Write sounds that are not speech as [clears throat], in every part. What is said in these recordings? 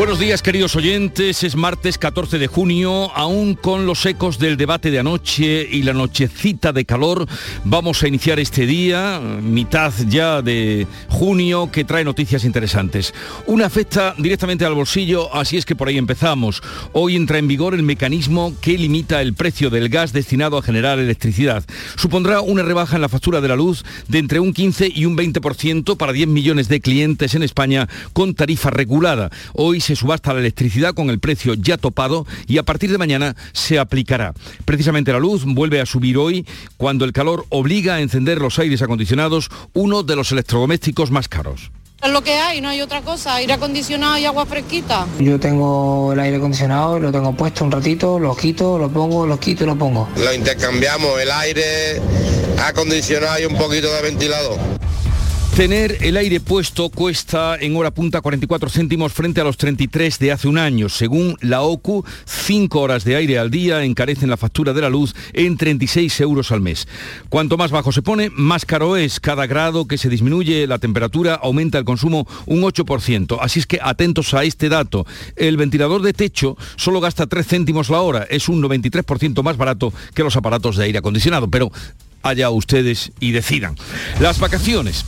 Buenos días queridos oyentes, es martes 14 de junio, aún con los ecos del debate de anoche y la nochecita de calor, vamos a iniciar este día, mitad ya de junio, que trae noticias interesantes. Una afecta directamente al bolsillo, así es que por ahí empezamos. Hoy entra en vigor el mecanismo que limita el precio del gas destinado a generar electricidad. Supondrá una rebaja en la factura de la luz de entre un 15 y un 20% para 10 millones de clientes en España con tarifa regulada. Hoy subasta la electricidad con el precio ya topado y a partir de mañana se aplicará. Precisamente la luz vuelve a subir hoy cuando el calor obliga a encender los aires acondicionados, uno de los electrodomésticos más caros. Es lo que hay, no hay otra cosa, aire acondicionado y agua fresquita. Yo tengo el aire acondicionado, lo tengo puesto un ratito, lo quito, lo pongo, lo quito y lo pongo. Lo intercambiamos, el aire acondicionado y un poquito de ventilador. Tener el aire puesto cuesta en hora punta 44 céntimos frente a los 33 de hace un año. Según la OCU, 5 horas de aire al día encarecen la factura de la luz en 36 euros al mes. Cuanto más bajo se pone, más caro es. Cada grado que se disminuye la temperatura aumenta el consumo un 8%. Así es que atentos a este dato. El ventilador de techo solo gasta 3 céntimos la hora. Es un 93% más barato que los aparatos de aire acondicionado. Pero allá ustedes y decidan. Las vacaciones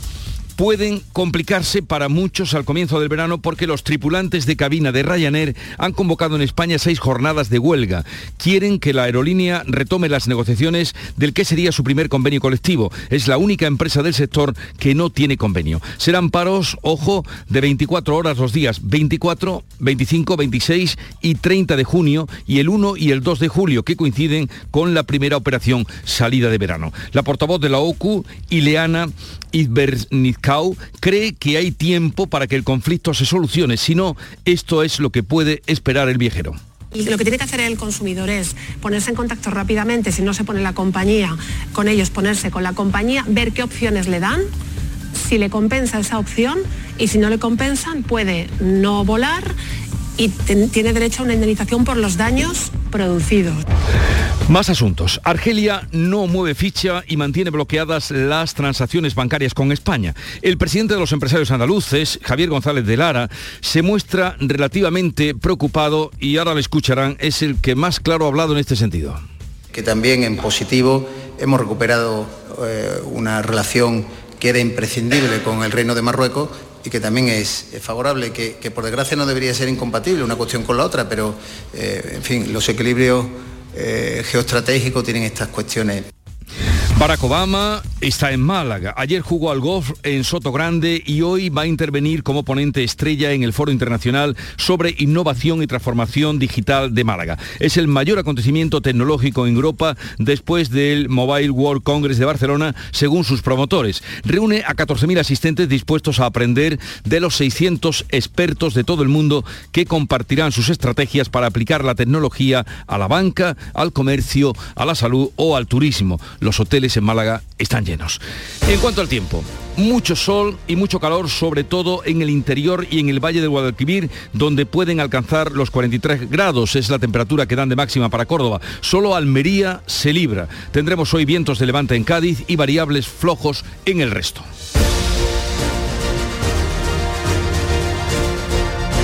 pueden complicarse para muchos al comienzo del verano porque los tripulantes de cabina de Ryanair han convocado en España seis jornadas de huelga. Quieren que la aerolínea retome las negociaciones del que sería su primer convenio colectivo. Es la única empresa del sector que no tiene convenio. Serán paros, ojo, de 24 horas los días 24, 25, 26 y 30 de junio y el 1 y el 2 de julio que coinciden con la primera operación salida de verano. La portavoz de la OCU, Ileana Izbernizkau, cree que hay tiempo para que el conflicto se solucione, si no, esto es lo que puede esperar el viajero. Y lo que tiene que hacer el consumidor es ponerse en contacto rápidamente, si no se pone la compañía con ellos, ponerse con la compañía, ver qué opciones le dan, si le compensa esa opción y si no le compensan puede no volar y tiene derecho a una indemnización por los daños producidos. Más asuntos. Argelia no mueve ficha y mantiene bloqueadas las transacciones bancarias con España. El presidente de los empresarios andaluces, Javier González de Lara, se muestra relativamente preocupado y ahora le escucharán, es el que más claro ha hablado en este sentido. Que también en positivo hemos recuperado eh, una relación que era imprescindible con el Reino de Marruecos y que también es, favorable, que, por desgracia no debería ser incompatible una cuestión con la otra, pero eh, en fin, los equilibrios eh, geoestratégicos tienen estas cuestiones. Barack Obama está en Málaga. Ayer jugó al golf en Soto Grande y hoy va a intervenir como ponente estrella en el Foro Internacional sobre Innovación y Transformación Digital de Málaga. Es el mayor acontecimiento tecnológico en Europa después del Mobile World Congress de Barcelona, según sus promotores. Reúne a 14.000 asistentes dispuestos a aprender de los 600 expertos de todo el mundo que compartirán sus estrategias para aplicar la tecnología a la banca, al comercio, a la salud o al turismo. Los hoteles en Málaga están llenos. En cuanto al tiempo, mucho sol y mucho calor, sobre todo en el interior y en el Valle del Guadalquivir, donde pueden alcanzar los 43 grados. Es la temperatura que dan de máxima para Córdoba. Solo Almería se libra. Tendremos hoy vientos de levante en Cádiz y variables flojos en el resto.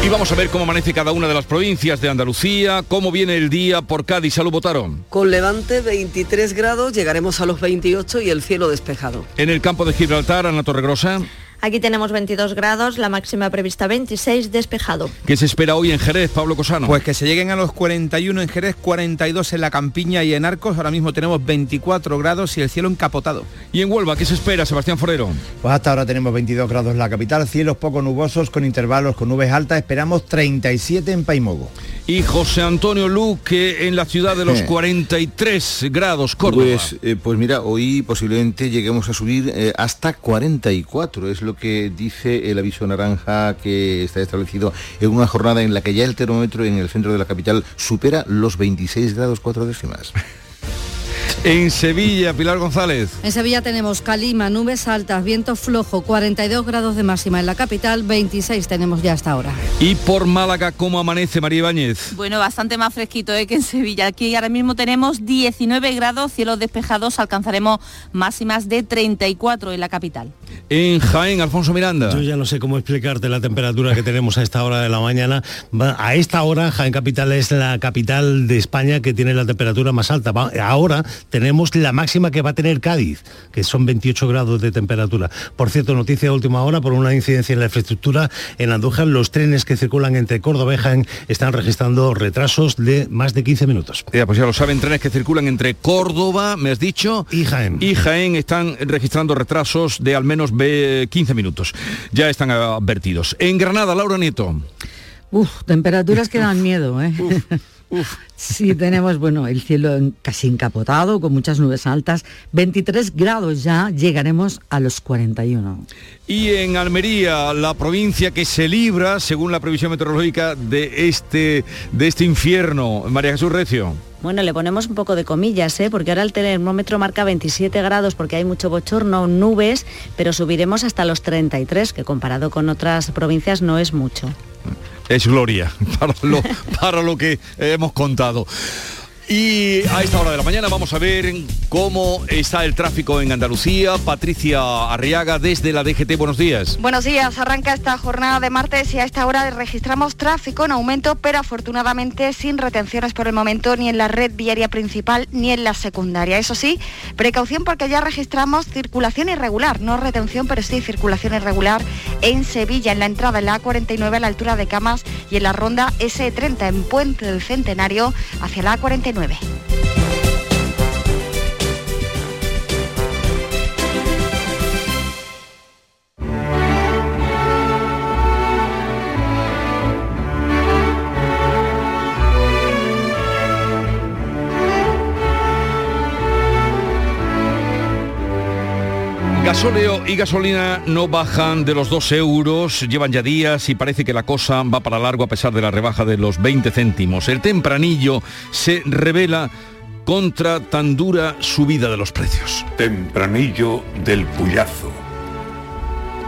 Y vamos a ver cómo amanece cada una de las provincias de Andalucía, cómo viene el día por Cádiz. Salud, votaron. Con Levante 23 grados, llegaremos a los 28 y el cielo despejado. En el campo de Gibraltar, Ana Torregrosa. Aquí tenemos 22 grados, la máxima prevista 26, despejado. ¿Qué se espera hoy en Jerez, Pablo Cosano? Pues que se lleguen a los 41 en Jerez, 42 en la Campiña y en Arcos. Ahora mismo tenemos 24 grados y el cielo encapotado. ¿Y en Huelva qué se espera, Sebastián Forero? Pues hasta ahora tenemos 22 grados en la capital, cielos poco nubosos con intervalos con nubes altas. Esperamos 37 en Paimogo. Y José Antonio Luque en la ciudad de los 43 grados, Córdoba. Pues, eh, pues mira, hoy posiblemente lleguemos a subir eh, hasta 44, es lo que dice el aviso naranja que está establecido en una jornada en la que ya el termómetro en el centro de la capital supera los 26 grados 4 décimas. En Sevilla, Pilar González. En Sevilla tenemos calima, nubes altas, viento flojo, 42 grados de máxima en la capital, 26 tenemos ya hasta ahora. Y por Málaga, ¿cómo amanece María Ibáñez? Bueno, bastante más fresquito ¿eh? que en Sevilla. Aquí ahora mismo tenemos 19 grados, cielos despejados, alcanzaremos máximas de 34 en la capital. En Jaén, Alfonso Miranda. Yo ya no sé cómo explicarte la temperatura que tenemos a esta hora de la mañana. A esta hora, Jaén Capital es la capital de España que tiene la temperatura más alta. Ahora tenemos la máxima que va a tener Cádiz, que son 28 grados de temperatura. Por cierto, noticia de última hora, por una incidencia en la infraestructura en Andújar, los trenes que circulan entre Córdoba y Jaén están registrando retrasos de más de 15 minutos. Ya, pues ya lo saben, trenes que circulan entre Córdoba, me has dicho, y Jaén. Y Jaén están registrando retrasos de al menos 15 minutos. Ya están advertidos. En Granada, Laura Nieto. Uf, temperaturas que dan miedo, ¿eh? [laughs] Sí, tenemos, bueno, el cielo casi encapotado, con muchas nubes altas. 23 grados ya, llegaremos a los 41. Y en Almería, la provincia que se libra, según la previsión meteorológica, de este, de este infierno. María Jesús Recio. Bueno, le ponemos un poco de comillas, ¿eh? porque ahora el termómetro marca 27 grados porque hay mucho bochorno, nubes, pero subiremos hasta los 33, que comparado con otras provincias no es mucho es gloria [laughs] para lo, que hemos contado. Y a esta hora de la mañana vamos a ver cómo está el tráfico en Andalucía. Patricia Arriaga desde la DGT, buenos días. Buenos días, arranca esta jornada de martes y a esta hora registramos tráfico en aumento, pero afortunadamente sin retenciones por el momento ni en la red viaria principal ni en la secundaria. Eso sí, precaución porque ya registramos circulación irregular, no retención, pero sí circulación irregular en Sevilla, en la entrada en la A49 a la altura de Camas y en la ronda S30 en Puente del Centenario hacia la A49. 9. Gasóleo y gasolina no bajan de los 2 euros, llevan ya días y parece que la cosa va para largo a pesar de la rebaja de los 20 céntimos. El tempranillo se revela contra tan dura subida de los precios. Tempranillo del puyazo.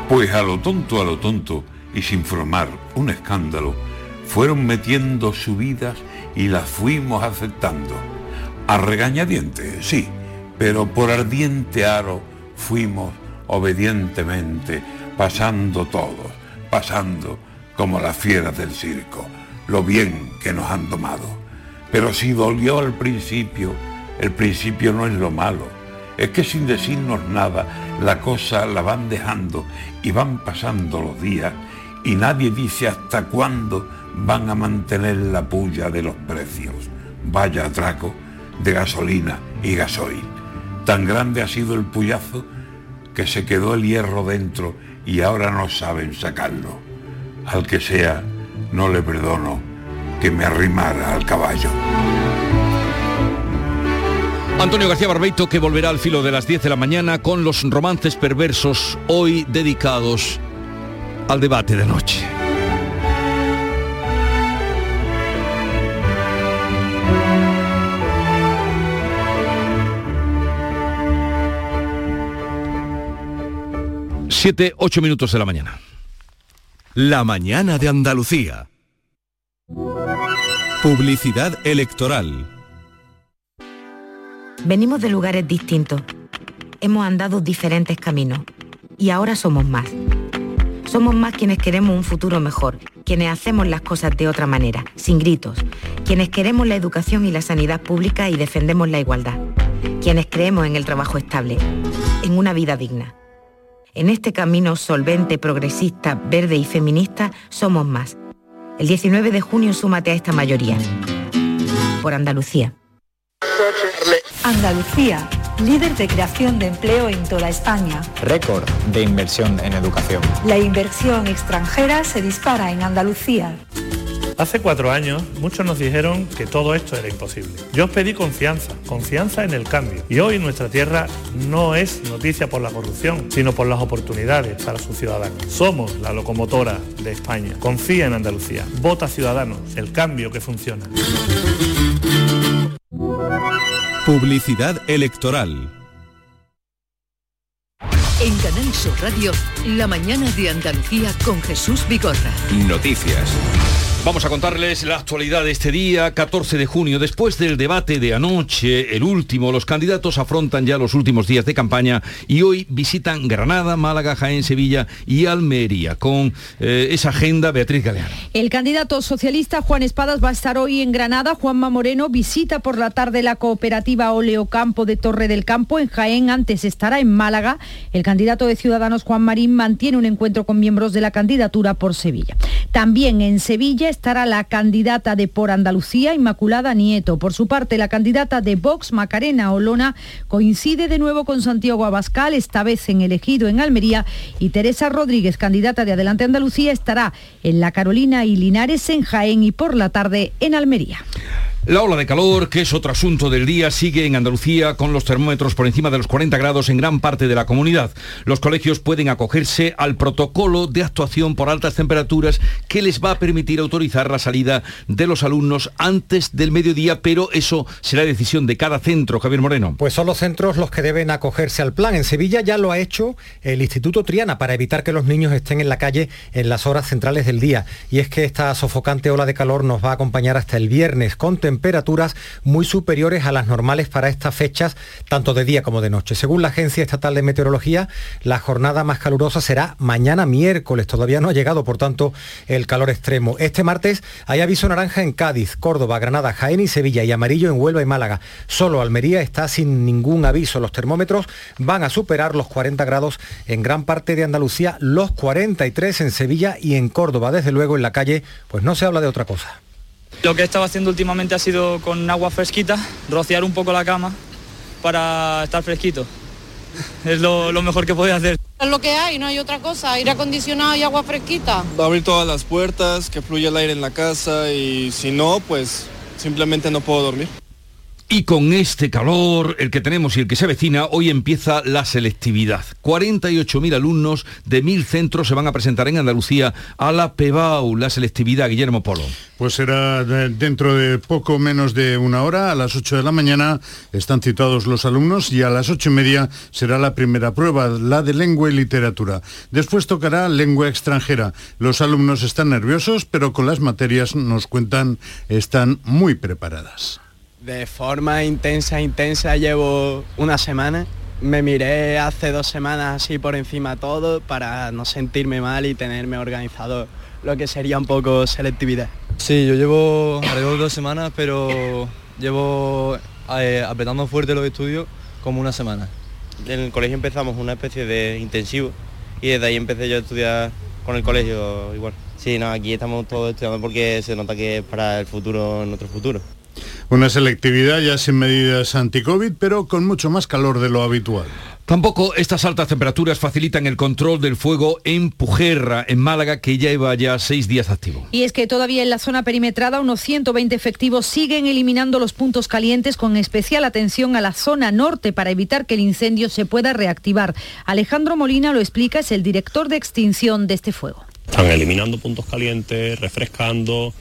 Pues a lo tonto, a lo tonto, y sin formar un escándalo, fueron metiendo subidas y las fuimos aceptando. A regañadientes, sí, pero por ardiente aro fuimos obedientemente pasando todos, pasando como las fieras del circo, lo bien que nos han tomado. Pero si dolió al principio, el principio no es lo malo. Es que sin decirnos nada, la cosa la van dejando y van pasando los días y nadie dice hasta cuándo van a mantener la puya de los precios. Vaya atraco de gasolina y gasoil. Tan grande ha sido el puyazo que se quedó el hierro dentro y ahora no saben sacarlo. Al que sea, no le perdono que me arrimara al caballo. Antonio García Barbeito que volverá al filo de las 10 de la mañana con los romances perversos hoy dedicados al debate de noche. 7, 8 minutos de la mañana. La mañana de Andalucía. Publicidad electoral. Venimos de lugares distintos. Hemos andado diferentes caminos. Y ahora somos más. Somos más quienes queremos un futuro mejor, quienes hacemos las cosas de otra manera, sin gritos, quienes queremos la educación y la sanidad pública y defendemos la igualdad, quienes creemos en el trabajo estable, en una vida digna. En este camino solvente, progresista, verde y feminista somos más. El 19 de junio súmate a esta mayoría. Por Andalucía. Andalucía, líder de creación de empleo en toda España. Récord de inversión en educación. La inversión extranjera se dispara en Andalucía. Hace cuatro años muchos nos dijeron que todo esto era imposible. Yo os pedí confianza, confianza en el cambio. Y hoy nuestra tierra no es noticia por la corrupción, sino por las oportunidades para sus ciudadanos. Somos la locomotora de España. Confía en Andalucía. Vota Ciudadanos, el cambio que funciona. Publicidad electoral. En Canal Sur Radio, la mañana de Andalucía con Jesús Vigorra. Noticias. Vamos a contarles la actualidad de este día, 14 de junio. Después del debate de anoche, el último, los candidatos afrontan ya los últimos días de campaña y hoy visitan Granada, Málaga, Jaén, Sevilla y Almería. Con eh, esa agenda, Beatriz Galeano. El candidato socialista Juan Espadas va a estar hoy en Granada. Juanma Moreno visita por la tarde la cooperativa Oleocampo de Torre del Campo. En Jaén antes estará en Málaga. El candidato de Ciudadanos Juan Marín mantiene un encuentro con miembros de la candidatura por Sevilla. También en Sevilla estará la candidata de Por Andalucía, Inmaculada Nieto. Por su parte, la candidata de Vox, Macarena Olona, coincide de nuevo con Santiago Abascal, esta vez en elegido en Almería, y Teresa Rodríguez, candidata de Adelante Andalucía, estará en La Carolina y Linares, en Jaén y por la tarde en Almería. La ola de calor, que es otro asunto del día, sigue en Andalucía con los termómetros por encima de los 40 grados en gran parte de la comunidad. Los colegios pueden acogerse al protocolo de actuación por altas temperaturas que les va a permitir autorizar la salida de los alumnos antes del mediodía, pero eso será decisión de cada centro, Javier Moreno. Pues son los centros los que deben acogerse al plan. En Sevilla ya lo ha hecho el Instituto Triana para evitar que los niños estén en la calle en las horas centrales del día. Y es que esta sofocante ola de calor nos va a acompañar hasta el viernes con temperaturas muy superiores a las normales para estas fechas, tanto de día como de noche. Según la Agencia Estatal de Meteorología, la jornada más calurosa será mañana miércoles. Todavía no ha llegado, por tanto, el calor extremo. Este martes hay aviso naranja en Cádiz, Córdoba, Granada, Jaén y Sevilla y amarillo en Huelva y Málaga. Solo Almería está sin ningún aviso. Los termómetros van a superar los 40 grados en gran parte de Andalucía, los 43 en Sevilla y en Córdoba. Desde luego en la calle, pues no se habla de otra cosa. Lo que he estado haciendo últimamente ha sido con agua fresquita, rociar un poco la cama para estar fresquito. Es lo, lo mejor que podía hacer. Es lo que hay, no hay otra cosa, aire acondicionado y agua fresquita. Va a abrir todas las puertas, que fluya el aire en la casa y si no, pues simplemente no puedo dormir. Y con este calor, el que tenemos y el que se avecina, hoy empieza la selectividad. 48.000 alumnos de 1.000 centros se van a presentar en Andalucía a la PEBAU, la selectividad, Guillermo Polo. Pues será dentro de poco menos de una hora, a las 8 de la mañana están citados los alumnos y a las 8 y media será la primera prueba, la de lengua y literatura. Después tocará lengua extranjera. Los alumnos están nerviosos, pero con las materias, nos cuentan, están muy preparadas. De forma intensa, intensa llevo una semana. Me miré hace dos semanas así por encima todo para no sentirme mal y tenerme organizado lo que sería un poco selectividad. Sí, yo llevo alrededor de dos semanas, pero llevo eh, apretando fuerte los estudios como una semana. En el colegio empezamos una especie de intensivo y desde ahí empecé yo a estudiar con el colegio igual. Sí, no, aquí estamos todos estudiando porque se nota que es para el futuro, nuestro futuro. Una selectividad ya sin medidas anti-COVID, pero con mucho más calor de lo habitual. Tampoco estas altas temperaturas facilitan el control del fuego en Pujerra, en Málaga, que ya lleva ya seis días activo. Y es que todavía en la zona perimetrada unos 120 efectivos siguen eliminando los puntos calientes con especial atención a la zona norte para evitar que el incendio se pueda reactivar. Alejandro Molina lo explica, es el director de extinción de este fuego. Están eliminando puntos calientes, refrescando,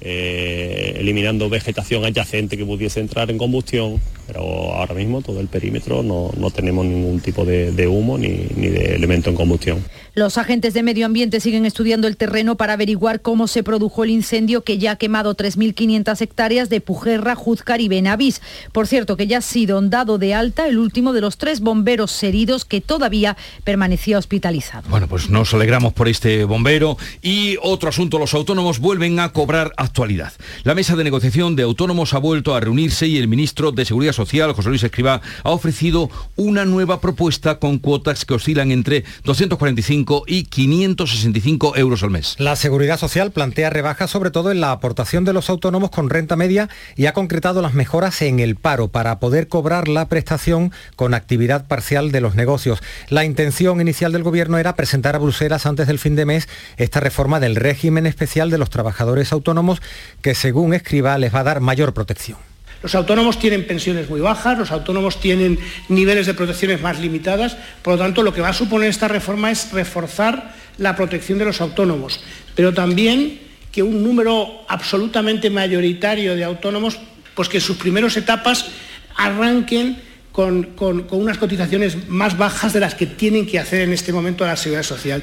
eh, eliminando vegetación adyacente que pudiese entrar en combustión, pero ahora mismo todo el perímetro no, no tenemos ningún tipo de, de humo ni, ni de elemento en combustión. Los agentes de medio ambiente siguen estudiando el terreno para averiguar cómo se produjo el incendio que ya ha quemado 3.500 hectáreas de Pujerra, Juzcar y Benavís. Por cierto, que ya ha sido dado de alta el último de los tres bomberos heridos que todavía permanecía hospitalizado. Bueno, pues nos alegramos por este bombero. Y otro asunto, los autónomos vuelven a cobrar actualidad. La mesa de negociación de autónomos ha vuelto a reunirse y el ministro de Seguridad Social, José Luis Escribá, ha ofrecido una nueva propuesta con cuotas que oscilan entre 245 y 565 euros al mes. La Seguridad Social plantea rebajas sobre todo en la aportación de los autónomos con renta media y ha concretado las mejoras en el paro para poder cobrar la prestación con actividad parcial de los negocios. La intención inicial del Gobierno era presentar a Bruselas antes del fin de mes esta reforma del régimen especial de los trabajadores autónomos que según escriba les va a dar mayor protección. Los autónomos tienen pensiones muy bajas, los autónomos tienen niveles de protecciones más limitadas, por lo tanto lo que va a suponer esta reforma es reforzar la protección de los autónomos, pero también que un número absolutamente mayoritario de autónomos, pues que en sus primeras etapas arranquen con, con, con unas cotizaciones más bajas de las que tienen que hacer en este momento a la seguridad social.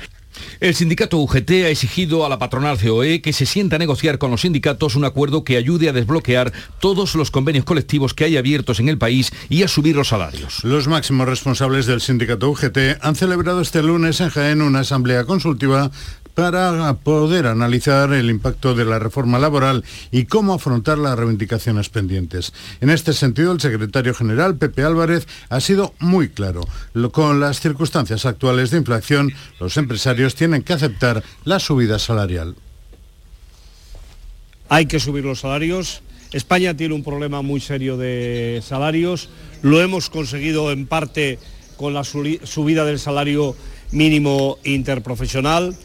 El sindicato UGT ha exigido a la patronal COE que se sienta a negociar con los sindicatos un acuerdo que ayude a desbloquear todos los convenios colectivos que hay abiertos en el país y a subir los salarios. Los máximos responsables del sindicato UGT han celebrado este lunes en Jaén una asamblea consultiva para poder analizar el impacto de la reforma laboral y cómo afrontar las reivindicaciones pendientes. En este sentido, el secretario general, Pepe Álvarez, ha sido muy claro. Con las circunstancias actuales de inflación, los empresarios tienen que aceptar la subida salarial. Hay que subir los salarios. España tiene un problema muy serio de salarios. Lo hemos conseguido en parte con la subida del salario mínimo interprofesional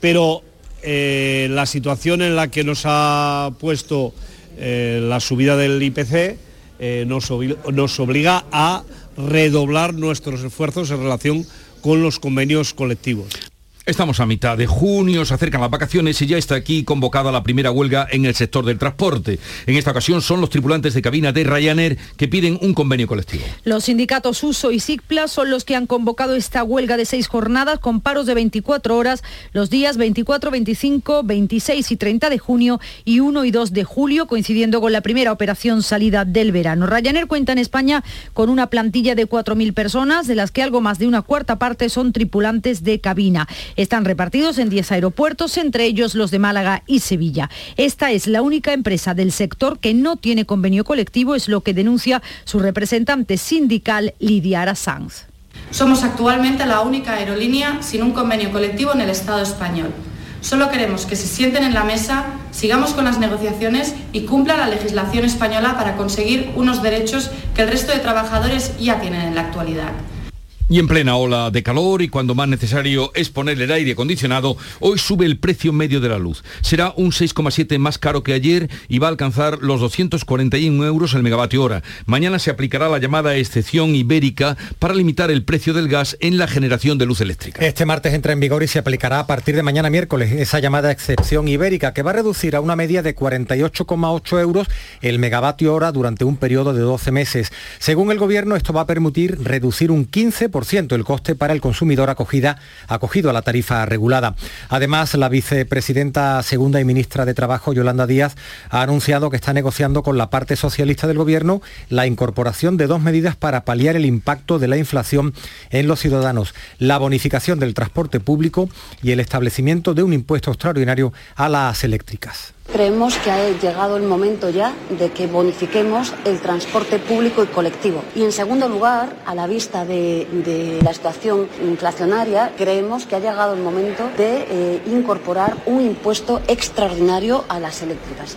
pero eh, la situación en la que nos ha puesto eh, la subida del IPC eh, nos, nos obliga a redoblar nuestros esfuerzos en relación con los convenios colectivos. Estamos a mitad de junio, se acercan las vacaciones y ya está aquí convocada la primera huelga en el sector del transporte. En esta ocasión son los tripulantes de cabina de Ryanair que piden un convenio colectivo. Los sindicatos USO y SIGPLA son los que han convocado esta huelga de seis jornadas con paros de 24 horas los días 24, 25, 26 y 30 de junio y 1 y 2 de julio, coincidiendo con la primera operación salida del verano. Ryanair cuenta en España con una plantilla de 4.000 personas, de las que algo más de una cuarta parte son tripulantes de cabina. Están repartidos en 10 aeropuertos, entre ellos los de Málaga y Sevilla. Esta es la única empresa del sector que no tiene convenio colectivo, es lo que denuncia su representante sindical Lidia Arasanz. Somos actualmente la única aerolínea sin un convenio colectivo en el Estado español. Solo queremos que se sienten en la mesa, sigamos con las negociaciones y cumpla la legislación española para conseguir unos derechos que el resto de trabajadores ya tienen en la actualidad. Y en plena ola de calor y cuando más necesario es poner el aire acondicionado, hoy sube el precio medio de la luz. Será un 6,7 más caro que ayer y va a alcanzar los 241 euros el megavatio hora. Mañana se aplicará la llamada excepción ibérica para limitar el precio del gas en la generación de luz eléctrica. Este martes entra en vigor y se aplicará a partir de mañana miércoles esa llamada excepción ibérica que va a reducir a una media de 48,8 euros el megavatio hora durante un periodo de 12 meses. Según el gobierno, esto va a permitir reducir un 15% el coste para el consumidor acogida, acogido a la tarifa regulada. Además, la vicepresidenta segunda y ministra de Trabajo, Yolanda Díaz, ha anunciado que está negociando con la parte socialista del Gobierno la incorporación de dos medidas para paliar el impacto de la inflación en los ciudadanos, la bonificación del transporte público y el establecimiento de un impuesto extraordinario a las eléctricas. Creemos que ha llegado el momento ya de que bonifiquemos el transporte público y colectivo. Y en segundo lugar, a la vista de, la situación inflacionaria, creemos que ha llegado el momento de eh, incorporar un impuesto extraordinario a las eléctricas.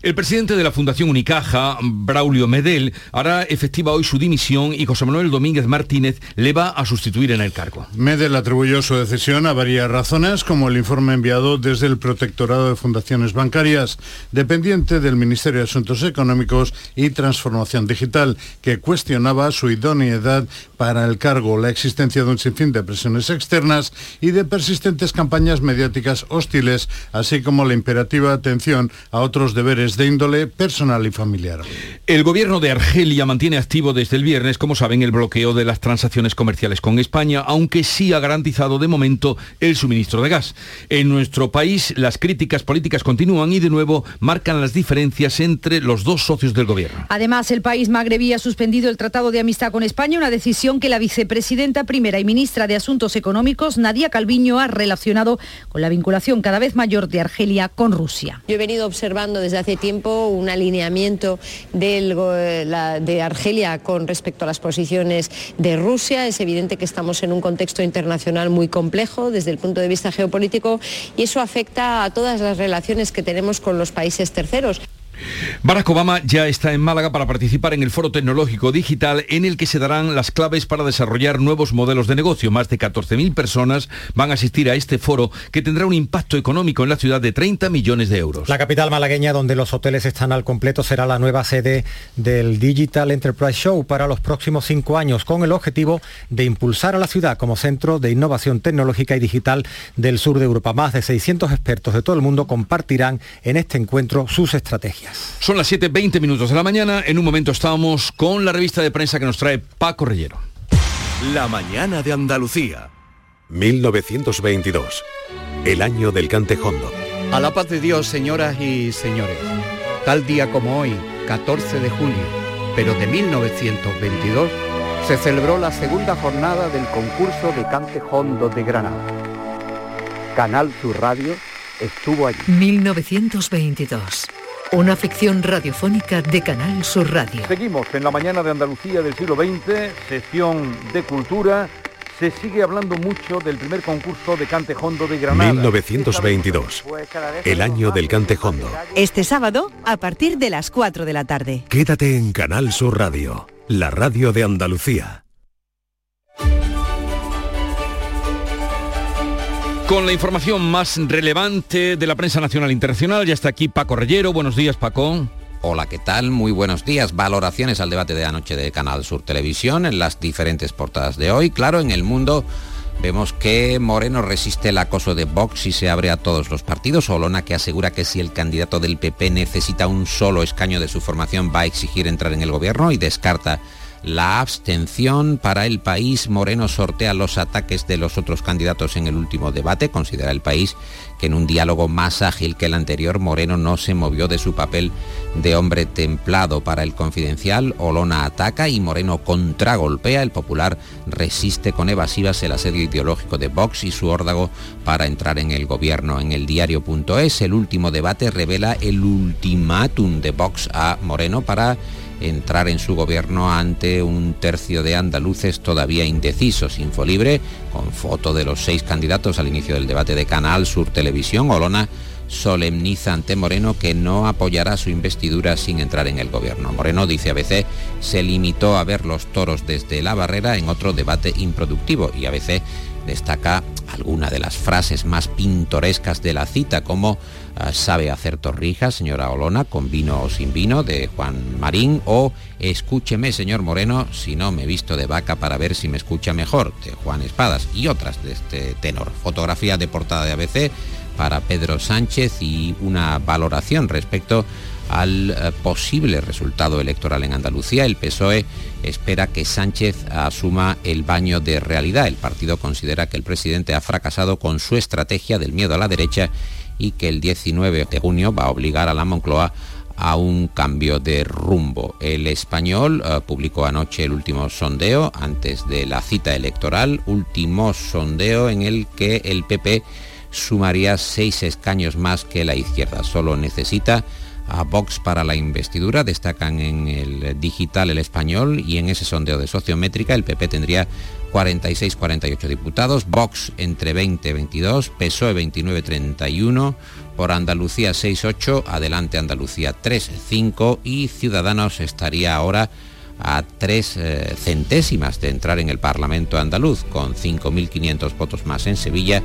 El presidente de la Fundación Unicaja, Braulio Medel, hará efectiva hoy su dimisión y José Manuel Domínguez Martínez le va a sustituir en el cargo. Medel atribuyó su decisión a varias razones, como el informe enviado desde el Protectorado de Fundaciones Bancarias, dependiente del Ministerio de Asuntos Económicos y Transformación Digital, que cuestionaba su idoneidad para el cargo, la existencia de un sinfín de presiones externas y de persistentes campañas mediáticas hostiles, así como la imperativa atención a otros deberes de índole personal y familiar. El gobierno de Argelia mantiene activo desde el viernes, como saben, el bloqueo de las transacciones comerciales con España, aunque sí ha garantizado de momento el suministro de gas. En nuestro país las críticas políticas continúan y de nuevo marcan las diferencias entre los dos socios del gobierno. Además, el país magrebí ha suspendido el Tratado de Amistad con España, una decisión que la vicepresidenta primera y ministra de Asuntos Económicos, Nadia Calviño, ha relacionado con la vinculación cada vez mayor de Argelia con Rusia. Yo he venido observando desde hace tiempo un alineamiento de Argelia con respecto a las posiciones de Rusia. Es evidente que estamos en un contexto internacional muy complejo desde el punto de vista geopolítico y eso afecta a todas las relaciones que tenemos con los países terceros. Barack Obama ya está en Málaga para participar en el Foro Tecnológico Digital en el que se darán las claves para desarrollar nuevos modelos de negocio. Más de 14.000 personas van a asistir a este foro que tendrá un impacto económico en la ciudad de 30 millones de euros. La capital malagueña, donde los hoteles están al completo, será la nueva sede del Digital Enterprise Show para los próximos cinco años, con el objetivo de impulsar a la ciudad como centro de innovación tecnológica y digital del sur de Europa. Más de 600 expertos de todo el mundo compartirán en este encuentro sus estrategias. Noticias. Son las 7.20 minutos de la mañana. En un momento estamos con la revista de prensa que nos trae Paco Rellero. La mañana de Andalucía. 1922. El año del cantejondo. A la paz de Dios, señoras y señores. Tal día como hoy, 14 de junio, pero de 1922, se celebró la segunda jornada del concurso de cante hondo de Granada. Canal Sur Radio estuvo allí. 1922. Una ficción radiofónica de Canal Sur Radio. Seguimos en la mañana de Andalucía del siglo XX, sección de cultura. Se sigue hablando mucho del primer concurso de cantejondo de Granada. 1922. El año del cantejondo. Este sábado, a partir de las 4 de la tarde. Quédate en Canal Sur Radio, la radio de Andalucía. Con la información más relevante de la prensa nacional e internacional, ya está aquí Paco Rellero. Buenos días, Paco. Hola, ¿qué tal? Muy buenos días. Valoraciones al debate de anoche de Canal Sur Televisión en las diferentes portadas de hoy. Claro, en el mundo vemos que Moreno resiste el acoso de Vox y se abre a todos los partidos. Olona que asegura que si el candidato del PP necesita un solo escaño de su formación va a exigir entrar en el gobierno y descarta la abstención para el país. Moreno sortea los ataques de los otros candidatos en el último debate. Considera el país que en un diálogo más ágil que el anterior, Moreno no se movió de su papel de hombre templado para el confidencial. Olona ataca y Moreno contragolpea. El popular resiste con evasivas el asedio ideológico de Vox y su órdago para entrar en el gobierno. En el diario.es, el último debate revela el ultimátum de Vox a Moreno para entrar en su gobierno ante un tercio de andaluces todavía indecisos. Infolibre, con foto de los seis candidatos al inicio del debate de Canal Sur Televisión, Olona solemniza ante Moreno que no apoyará su investidura sin entrar en el gobierno. Moreno, dice ABC, se limitó a ver los toros desde la barrera en otro debate improductivo y ABC destaca alguna de las frases más pintorescas de la cita, como sabe hacer torrijas, señora Olona, con vino o sin vino, de Juan Marín, o escúcheme, señor Moreno, si no me visto de vaca para ver si me escucha mejor, de Juan Espadas, y otras de este tenor. Fotografía de portada de ABC para Pedro Sánchez y una valoración respecto al eh, posible resultado electoral en Andalucía. El PSOE espera que Sánchez asuma el baño de realidad. El partido considera que el presidente ha fracasado con su estrategia del miedo a la derecha y que el 19 de junio va a obligar a la Moncloa a un cambio de rumbo. El español eh, publicó anoche el último sondeo antes de la cita electoral, último sondeo en el que el PP sumaría seis escaños más que la izquierda. Solo necesita a Vox para la investidura, destacan en el digital el español y en ese sondeo de sociométrica el PP tendría 46-48 diputados, Vox entre 20 22, PSOE 29-31, por Andalucía 6-8, Adelante Andalucía 3-5 y Ciudadanos estaría ahora a tres eh, centésimas de entrar en el Parlamento andaluz, con 5.500 votos más en Sevilla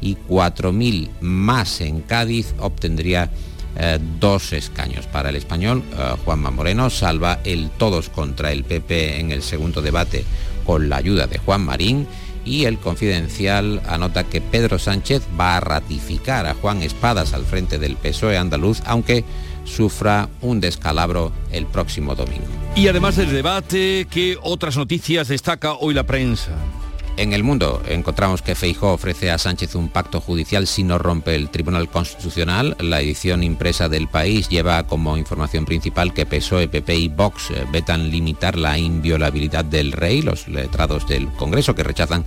y 4.000 más en Cádiz, obtendría eh, dos escaños. Para el español, eh, Juanma Moreno salva el todos contra el PP en el segundo debate con la ayuda de Juan Marín y el confidencial anota que Pedro Sánchez va a ratificar a Juan Espadas al frente del PSOE andaluz, aunque sufra un descalabro el próximo domingo. Y además del debate, ¿qué otras noticias destaca hoy la prensa? En el mundo encontramos que Feijó ofrece a Sánchez un pacto judicial si no rompe el Tribunal Constitucional. La edición impresa del país lleva como información principal que PSOE, PP y Vox eh, vetan limitar la inviolabilidad del rey, los letrados del Congreso que rechazan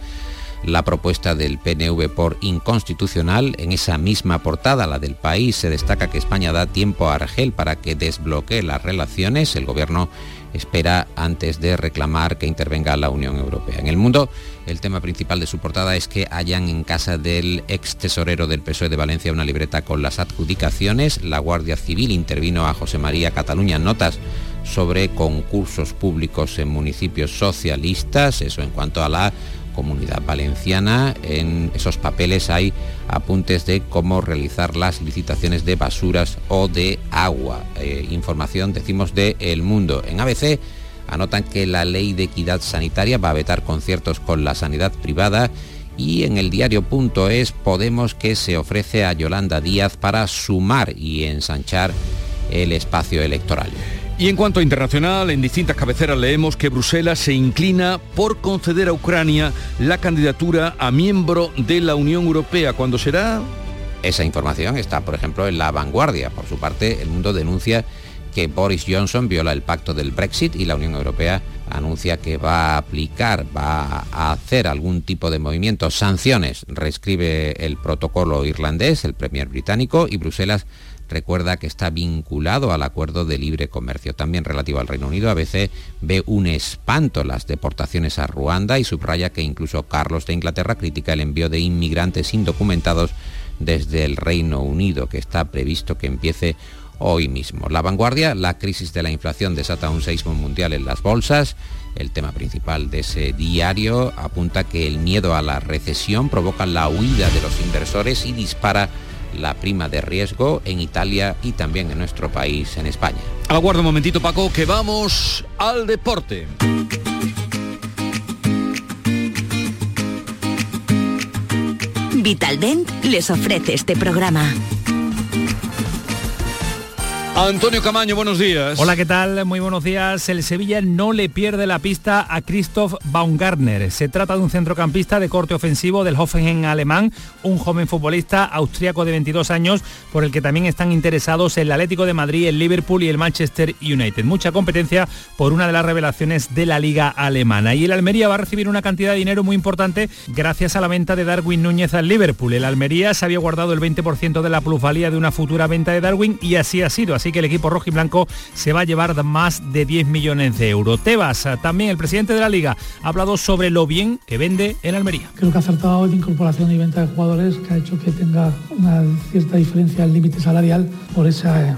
la propuesta del PNV por inconstitucional. En esa misma portada, la del país, se destaca que España da tiempo a Argel para que desbloquee las relaciones. El gobierno espera antes de reclamar que intervenga la Unión Europea. En el mundo, el tema principal de su portada es que hayan en casa del ex tesorero del PSOE de Valencia una libreta con las adjudicaciones. La Guardia Civil intervino a José María Cataluña notas sobre concursos públicos en municipios socialistas, eso en cuanto a la comunidad valenciana. En esos papeles hay apuntes de cómo realizar las licitaciones de basuras o de agua. Eh, información, decimos, de El Mundo. En ABC anotan que la ley de equidad sanitaria va a vetar conciertos con la sanidad privada y en el diario.es Podemos que se ofrece a Yolanda Díaz para sumar y ensanchar el espacio electoral. Y en cuanto a internacional, en distintas cabeceras leemos que Bruselas se inclina por conceder a Ucrania la candidatura a miembro de la Unión Europea. ¿Cuándo será? Esa información está, por ejemplo, en la vanguardia. Por su parte, el mundo denuncia que Boris Johnson viola el pacto del Brexit y la Unión Europea anuncia que va a aplicar, va a hacer algún tipo de movimiento, sanciones, reescribe el protocolo irlandés, el Premier británico, y Bruselas recuerda que está vinculado al acuerdo de libre comercio. También relativo al Reino Unido, a veces ve un espanto las deportaciones a Ruanda y subraya que incluso Carlos de Inglaterra critica el envío de inmigrantes indocumentados desde el Reino Unido, que está previsto que empiece hoy mismo. La vanguardia, la crisis de la inflación desata un seismo mundial en las bolsas. El tema principal de ese diario apunta que el miedo a la recesión provoca la huida de los inversores y dispara la prima de riesgo en Italia y también en nuestro país, en España. Aguarda un momentito, Paco, que vamos al deporte. Vitaldent les ofrece este programa. Antonio Camaño, buenos días. Hola, ¿qué tal? Muy buenos días. El Sevilla no le pierde la pista a Christoph Baumgartner. Se trata de un centrocampista de corte ofensivo del Hoffenheim alemán, un joven futbolista austríaco de 22 años, por el que también están interesados el Atlético de Madrid, el Liverpool y el Manchester United. Mucha competencia por una de las revelaciones de la liga alemana. Y el Almería va a recibir una cantidad de dinero muy importante gracias a la venta de Darwin Núñez al Liverpool. El Almería se había guardado el 20% de la plusvalía de una futura venta de Darwin y así ha sido. Así que el equipo rojo y blanco se va a llevar más de 10 millones de euros. Tebas, también el presidente de la liga, ha hablado sobre lo bien que vende en Almería. Creo que ha acertado en incorporación y venta de jugadores que ha hecho que tenga una cierta diferencia el límite salarial por esa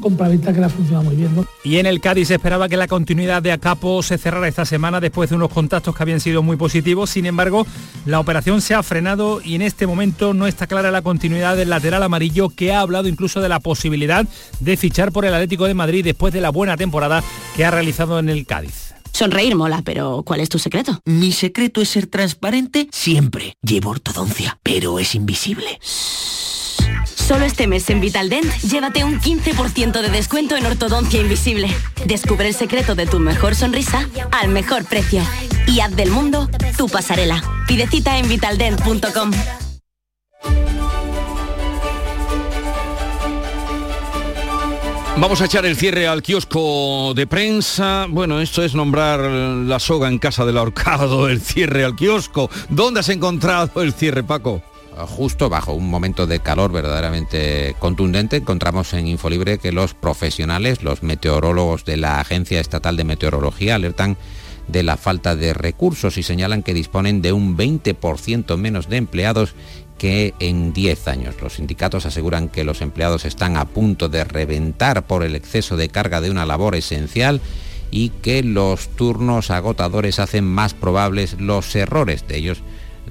compraventa que le ha funcionado muy bien. Y en el Cádiz esperaba que la continuidad de Acapo se cerrara esta semana después de unos contactos que habían sido muy positivos. Sin embargo, la operación se ha frenado y en este momento no está clara la continuidad del lateral amarillo que ha hablado incluso de la posibilidad de fichar por el Atlético de Madrid después de la buena temporada que ha realizado en el Cádiz. Sonreír mola, pero ¿cuál es tu secreto? Mi secreto es ser transparente siempre. Llevo ortodoncia, pero es invisible. Solo este mes en Vitaldent, llévate un 15% de descuento en ortodoncia invisible. Descubre el secreto de tu mejor sonrisa al mejor precio. Y haz del mundo tu pasarela. Pide cita en vitaldent.com. Vamos a echar el cierre al kiosco de prensa. Bueno, esto es nombrar la soga en casa del ahorcado, el cierre al kiosco. ¿Dónde has encontrado el cierre, Paco? justo bajo un momento de calor verdaderamente contundente, encontramos en Infolibre que los profesionales, los meteorólogos de la Agencia Estatal de Meteorología alertan de la falta de recursos y señalan que disponen de un 20% menos de empleados que en 10 años. Los sindicatos aseguran que los empleados están a punto de reventar por el exceso de carga de una labor esencial y que los turnos agotadores hacen más probables los errores de ellos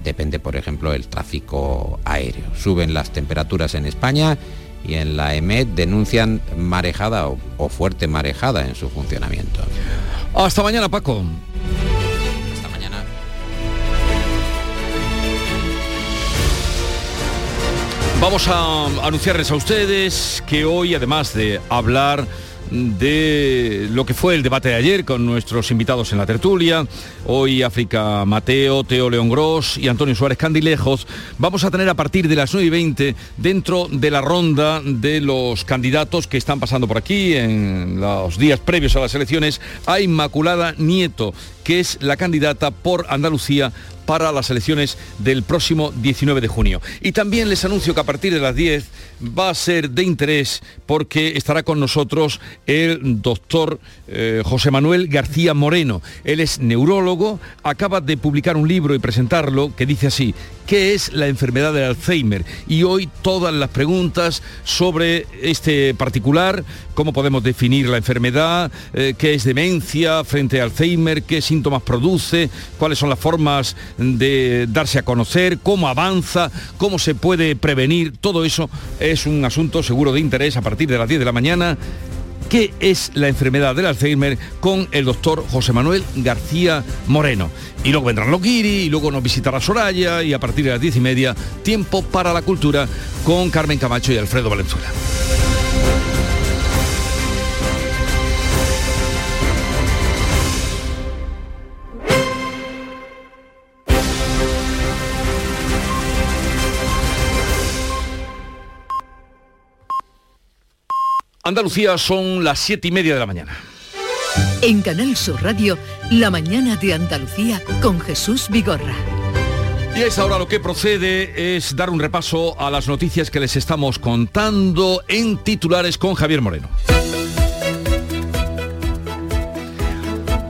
depende, por ejemplo, el tráfico aéreo. Suben las temperaturas en España y en la EMED denuncian marejada o, fuerte marejada en su funcionamiento. Hasta mañana, Paco. Hasta mañana. Vamos a anunciarles a ustedes que hoy, además de hablar de lo que fue el debate de ayer con nuestros invitados en la tertulia. Hoy África Mateo, Teo León Gross y Antonio Suárez Candilejos. Vamos a tener a partir de las 9 y 20 dentro de la ronda de los candidatos que están pasando por aquí en los días previos a las elecciones a Inmaculada Nieto, que es la candidata por Andalucía para las elecciones del próximo 19 de junio. Y también les anuncio que a partir de las 10 va a ser de interés porque estará con nosotros el doctor eh, José Manuel García Moreno. Él es neurólogo, acaba de publicar un libro y presentarlo que dice así, ¿qué es la enfermedad del Alzheimer? Y hoy todas las preguntas sobre este particular, cómo podemos definir la enfermedad, eh, qué es demencia frente a Alzheimer, qué síntomas produce, cuáles son las formas de darse a conocer, cómo avanza, cómo se puede prevenir, todo eso es un asunto seguro de interés a partir de las 10 de la mañana. ¿Qué es la enfermedad del Alzheimer? con el doctor José Manuel García Moreno. Y luego vendrán los guiri, y luego nos visitará Soraya, y a partir de las 10 y media, tiempo para la cultura con Carmen Camacho y Alfredo Valenzuela. Andalucía son las siete y media de la mañana. En Canal Sur Radio, La mañana de Andalucía con Jesús Vigorra. Y a esta hora lo que procede es dar un repaso a las noticias que les estamos contando en titulares con Javier Moreno.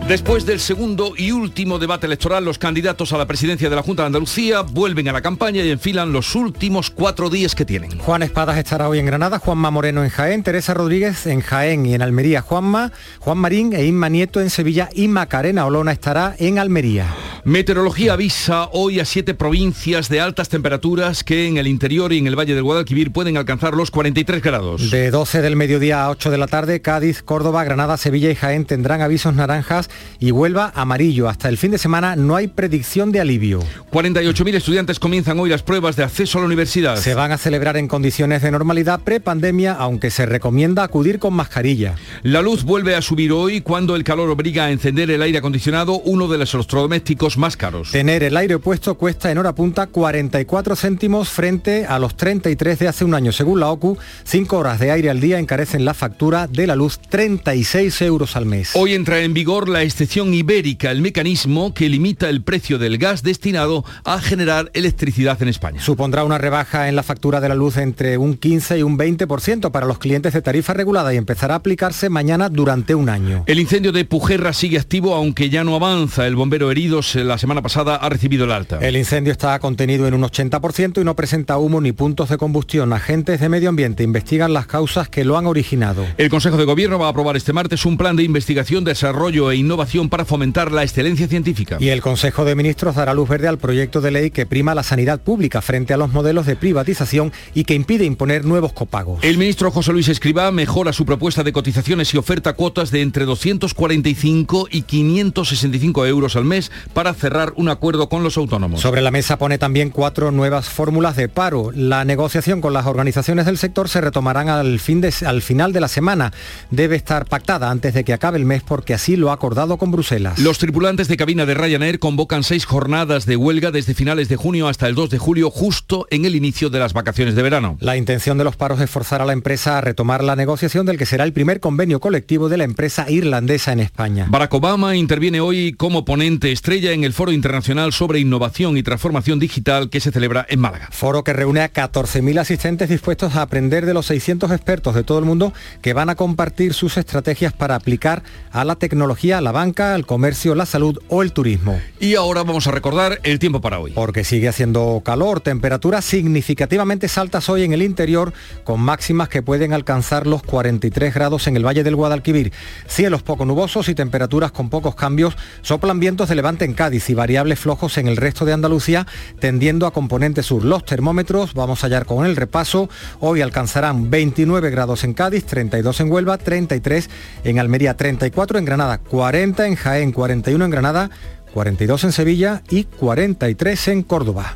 Después del segundo y último debate electoral, los candidatos a la presidencia de la Junta de Andalucía vuelven a la campaña y enfilan los últimos cuatro días que tienen. Juan Espadas estará hoy en Granada, Juanma Moreno en Jaén, Teresa Rodríguez en Jaén y en Almería Juanma, Juan Marín e Inma Nieto en Sevilla y Macarena Olona estará en Almería. Meteorología avisa hoy a siete provincias de altas temperaturas que en el interior y en el Valle del Guadalquivir pueden alcanzar los 43 grados. De 12 del mediodía a 8 de la tarde, Cádiz, Córdoba, Granada, Sevilla y Jaén tendrán avisos naranjas y Huelva amarillo. Hasta el fin de semana no hay predicción de alivio. 48.000 estudiantes comienzan hoy las pruebas de acceso a la universidad. Se van a celebrar en condiciones de normalidad prepandemia, aunque se recomienda acudir con mascarilla. La luz vuelve a subir hoy cuando el calor obliga a encender el aire acondicionado, uno de los electrodomésticos más caros. Tener el aire puesto cuesta en hora punta 44 céntimos frente a los 33 de hace un año. Según la OCU, 5 horas de aire al día encarecen la factura de la luz 36 euros al mes. Hoy entra en vigor la excepción ibérica, el mecanismo que limita el precio del gas destinado a generar electricidad en España. Supondrá una rebaja en la factura de la luz entre un 15 y un 20% para los clientes de tarifa regulada y empezará a aplicarse mañana durante un año. El incendio de Pujerra sigue activo aunque ya no avanza. El bombero herido la semana pasada ha recibido el alta. El incendio está contenido en un 80% y no presenta humo ni puntos de combustión. Agentes de medio ambiente investigan las causas que lo han originado. El Consejo de Gobierno va a aprobar este martes un plan de investigación, desarrollo e innovación para fomentar la excelencia científica. Y el Consejo de Ministros dará luz verde al proyecto de ley que prima la sanidad pública frente a los modelos de privatización y que impide imponer nuevos copagos. El ministro José Luis Escribá mejora su propuesta de cotizaciones y oferta cuotas de entre 245 y 565 euros al mes para cerrar un acuerdo con los autónomos. Sobre la mesa pone también cuatro nuevas fórmulas de paro. La negociación con las organizaciones del sector se retomarán al, fin de, al final de la semana. Debe estar pactada antes de que acabe el mes porque así lo ha acordado con Bruselas. Los tripulantes de cabina de Ryanair convocan seis jornadas de huelga desde finales de junio hasta el 2 de julio, justo en el inicio de las vacaciones de verano. La intención de los paros es forzar a la empresa a retomar la negociación del que será el primer convenio colectivo de la empresa irlandesa en España. Barack Obama interviene hoy como ponente estrella en el Foro Internacional sobre Innovación y Transformación Digital que se celebra en Málaga. Foro que reúne a 14.000 asistentes dispuestos a aprender de los 600 expertos de todo el mundo que van a compartir sus estrategias para aplicar a la tecnología, la banca, al comercio, la salud o el turismo. Y ahora vamos a recordar el tiempo para hoy. Porque sigue haciendo calor, temperaturas significativamente altas hoy en el interior, con máximas que pueden alcanzar los 43 grados en el Valle del Guadalquivir. Cielos poco nubosos y temperaturas con pocos cambios, soplan vientos de levante en Cádiz y variables flojos en el resto de Andalucía, tendiendo a componente sur. Los termómetros, vamos a hallar con el repaso, hoy alcanzarán 29 grados en Cádiz, 32 en Huelva, 33 en Almería, 34 en Granada, 40 en Jaén, 41 en Granada, 42 en Sevilla y 43 en Córdoba.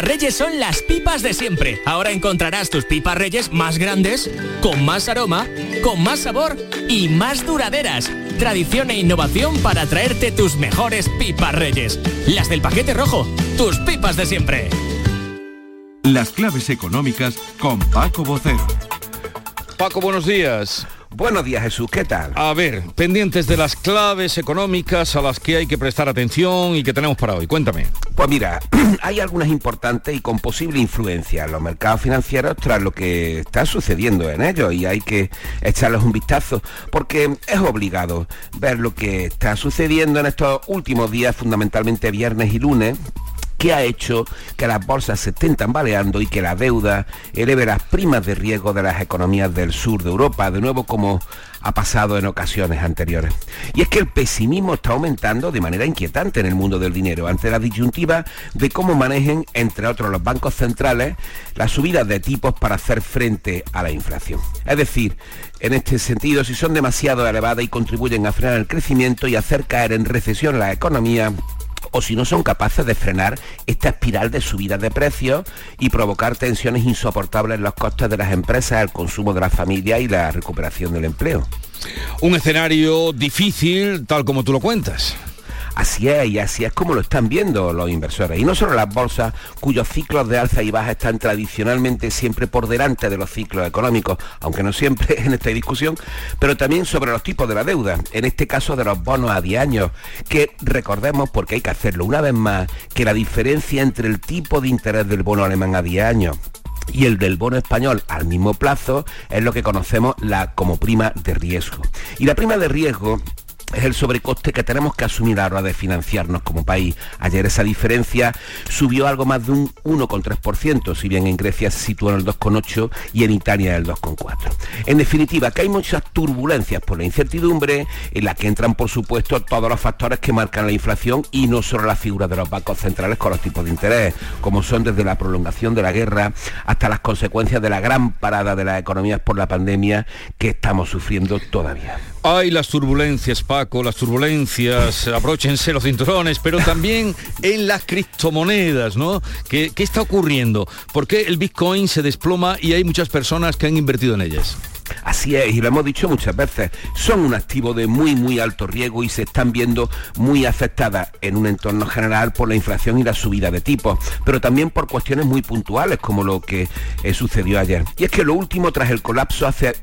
Pipas Reyes son las pipas de siempre. Ahora encontrarás tus pipas Reyes más grandes, con más aroma, con más sabor y más duraderas. Tradición e innovación para traerte tus mejores pipas Reyes. Las del paquete rojo, tus pipas de siempre. Las claves económicas con Paco Bocero. Paco, buenos días. Buenos días Jesús, ¿qué tal? A ver, pendientes de las claves económicas a las que hay que prestar atención y que tenemos para hoy. Cuéntame. Pues mira, [clears throat] hay algunas importantes y con posible influencia en los mercados financieros tras lo que está sucediendo en ellos y hay que echarles un vistazo porque es obligado ver lo que está sucediendo en estos últimos días, fundamentalmente viernes y lunes, que ha hecho que las bolsas se estén tambaleando y que la deuda eleve las primas de riesgo de las economías del sur de Europa, de nuevo como ha pasado en ocasiones anteriores. Y es que el pesimismo está aumentando de manera inquietante en el mundo del dinero ante la disyuntiva de cómo manejen, entre otros los bancos centrales, las subidas de tipos para hacer frente a la inflación. Es decir, en este sentido, si son demasiado elevadas y contribuyen a frenar el crecimiento y hacer caer en recesión la economía, o si no son capaces de frenar esta espiral de subidas de precios y provocar tensiones insoportables en los costes de las empresas, el consumo de las familias y la recuperación del empleo. Un escenario difícil, tal como tú lo cuentas. Así es, y así es como lo están viendo los inversores. Y no solo las bolsas, cuyos ciclos de alza y baja están tradicionalmente siempre por delante de los ciclos económicos, aunque no siempre [laughs] en esta discusión, pero también sobre los tipos de la deuda, en este caso de los bonos a 10 años, que recordemos, porque hay que hacerlo una vez más, que la diferencia entre el tipo de interés del bono alemán a 10 años y el del bono español al mismo plazo es lo que conocemos como prima de riesgo. Y la prima de riesgo es el sobrecoste que tenemos que asumir a la hora de financiarnos como país. Ayer esa diferencia subió algo más de un 1,3%, si bien en Grecia se sitúa en el 2,8% y en Italia en el 2,4%. En definitiva, que hay muchas turbulencias por la incertidumbre, en la que entran, por supuesto, todos los factores que marcan la inflación y no solo las figuras de los bancos centrales con los tipos de interés, como son desde la prolongación de la guerra hasta las consecuencias de la gran parada de las economías por la pandemia que estamos sufriendo todavía. Hay las turbulencias, Paco, las turbulencias, [laughs] abróchense los cinturones, pero también en las criptomonedas, ¿no? ¿Qué, ¿Qué, está ocurriendo? ¿Por qué el Bitcoin se desploma y hay muchas personas que han invertido en ellas? Así es, y lo hemos dicho muchas veces, son un activo de muy, muy alto riesgo y se están viendo muy afectadas en un entorno general por la inflación y la subida de tipos, pero también por cuestiones muy puntuales como lo que eh, sucedió ayer. Y es que lo último tras el colapso hace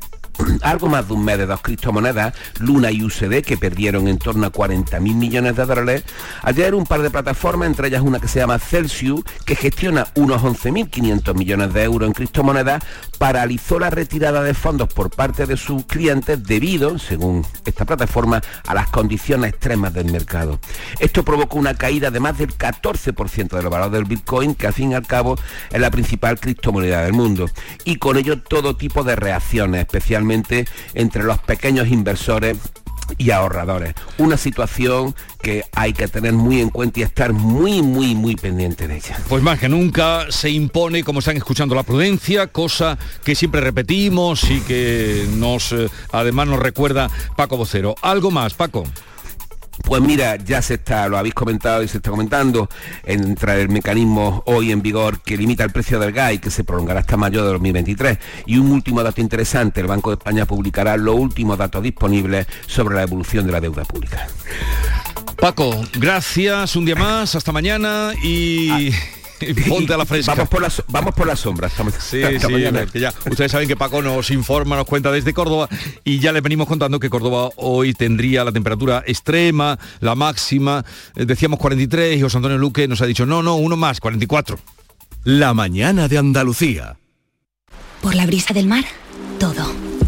algo más de un mes de dos criptomonedas, Luna y USD, que perdieron en torno a 40 mil millones de dólares. Ayer un par de plataformas, entre ellas una que se llama Celsius, que gestiona unos 11.500 millones de euros en criptomonedas, paralizó la retirada de fondos por parte de sus clientes debido, según esta plataforma, a las condiciones extremas del mercado. Esto provocó una caída de más del 14% del valor del Bitcoin, que al fin y al cabo es la principal criptomoneda del mundo. Y con ello todo tipo de reacciones, especialmente entre los pequeños inversores y ahorradores. Una situación que hay que tener muy en cuenta y estar muy, muy, muy pendiente de ella. Pues más que nunca se impone, como están escuchando, la prudencia, cosa que siempre repetimos y que nos, eh, además nos recuerda Paco Vocero. Algo más, Paco. Pues mira, ya se está, lo habéis comentado y se está comentando, entra el mecanismo hoy en vigor que limita el precio del gas y que se prolongará hasta mayo de 2023. Y un último dato interesante, el Banco de España publicará los últimos datos disponibles sobre la evolución de la deuda pública. Paco, gracias un día más, hasta mañana y... Ah. [laughs] ponte a la fresca. Vamos por la, vamos por la sombra. Estamos, sí, sí, que ya, ustedes saben que Paco nos informa, nos cuenta desde Córdoba y ya le venimos contando que Córdoba hoy tendría la temperatura extrema, la máxima, eh, decíamos 43 y José Antonio Luque nos ha dicho, no, no, uno más, 44. La mañana de Andalucía. Por la brisa del mar, todo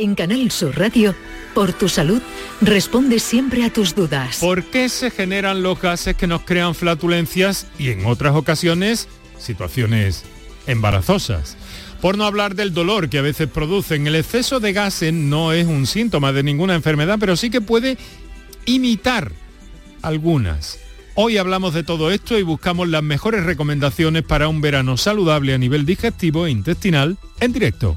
En Canal Sur Radio, por tu salud, responde siempre a tus dudas. ¿Por qué se generan los gases que nos crean flatulencias y en otras ocasiones situaciones embarazosas? Por no hablar del dolor que a veces producen, el exceso de gases no es un síntoma de ninguna enfermedad, pero sí que puede imitar algunas. Hoy hablamos de todo esto y buscamos las mejores recomendaciones para un verano saludable a nivel digestivo e intestinal en directo.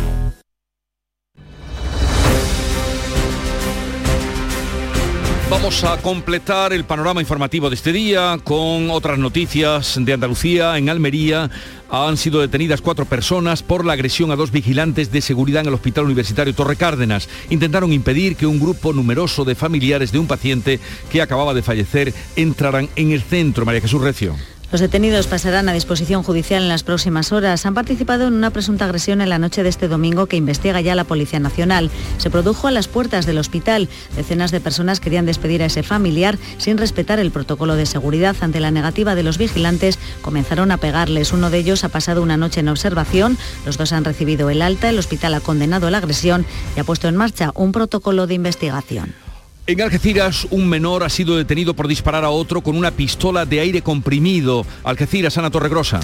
Vamos a completar el panorama informativo de este día con otras noticias de Andalucía. En Almería han sido detenidas cuatro personas por la agresión a dos vigilantes de seguridad en el Hospital Universitario Torre Cárdenas. Intentaron impedir que un grupo numeroso de familiares de un paciente que acababa de fallecer entraran en el centro. María Jesús Recio. Los detenidos pasarán a disposición judicial en las próximas horas. Han participado en una presunta agresión en la noche de este domingo que investiga ya la Policía Nacional. Se produjo a las puertas del hospital. Decenas de personas querían despedir a ese familiar sin respetar el protocolo de seguridad. Ante la negativa de los vigilantes, comenzaron a pegarles. Uno de ellos ha pasado una noche en observación. Los dos han recibido el alta. El hospital ha condenado la agresión y ha puesto en marcha un protocolo de investigación. En Algeciras, un menor ha sido detenido por disparar a otro con una pistola de aire comprimido. Algeciras, Ana Torregrosa.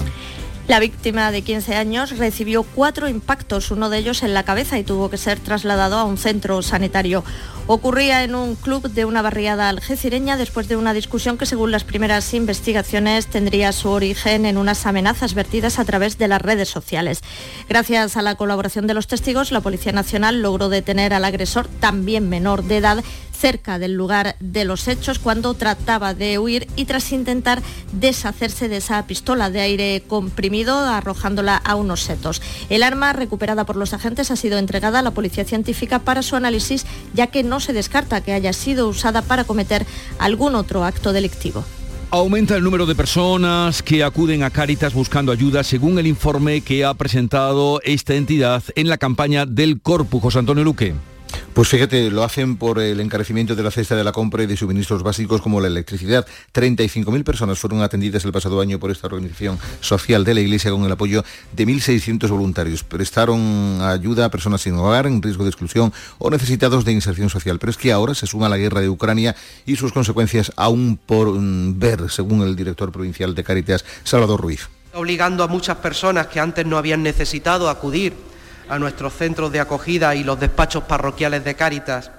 La víctima de 15 años recibió cuatro impactos, uno de ellos en la cabeza y tuvo que ser trasladado a un centro sanitario. Ocurría en un club de una barriada algecireña después de una discusión que según las primeras investigaciones tendría su origen en unas amenazas vertidas a través de las redes sociales. Gracias a la colaboración de los testigos, la Policía Nacional logró detener al agresor, también menor de edad, cerca del lugar de los hechos cuando trataba de huir y tras intentar deshacerse de esa pistola de aire comprimido arrojándola a unos setos. El arma recuperada por los agentes ha sido entregada a la Policía Científica para su análisis ya que no se descarta que haya sido usada para cometer algún otro acto delictivo. Aumenta el número de personas que acuden a Cáritas buscando ayuda según el informe que ha presentado esta entidad en la campaña del Corpus. José Antonio Luque. Pues fíjate, lo hacen por el encarecimiento de la cesta de la compra y de suministros básicos como la electricidad. 35.000 personas fueron atendidas el pasado año por esta organización social de la Iglesia con el apoyo de 1.600 voluntarios. Prestaron ayuda a personas sin hogar, en riesgo de exclusión o necesitados de inserción social. Pero es que ahora se suma la guerra de Ucrania y sus consecuencias aún por mm, ver, según el director provincial de Caritas, Salvador Ruiz. Obligando a muchas personas que antes no habían necesitado acudir a nuestros centros de acogida y los despachos parroquiales de Cáritas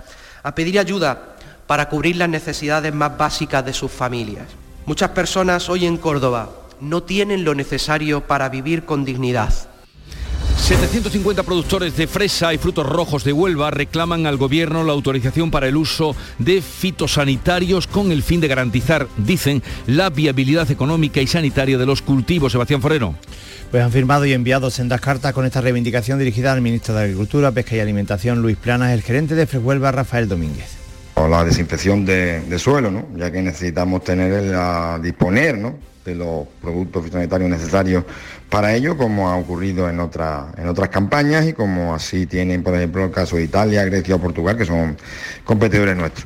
a pedir ayuda para cubrir las necesidades más básicas de sus familias. Muchas personas hoy en Córdoba no tienen lo necesario para vivir con dignidad. 750 productores de fresa y frutos rojos de Huelva reclaman al gobierno la autorización para el uso de fitosanitarios con el fin de garantizar, dicen, la viabilidad económica y sanitaria de los cultivos. Sebastián Forero. Pues han firmado y enviado sendas cartas con esta reivindicación dirigida al ministro de Agricultura, Pesca y Alimentación, Luis Planas, el gerente de Frehuelva, Rafael Domínguez. O la desinfección de, suelo, ¿no? ya que necesitamos tener a disponer de los productos fitosanitarios necesarios para ello, como ha ocurrido en, en otras campañas y como así tienen, por ejemplo, el caso de Italia, Grecia o Portugal, que son competidores nuestros.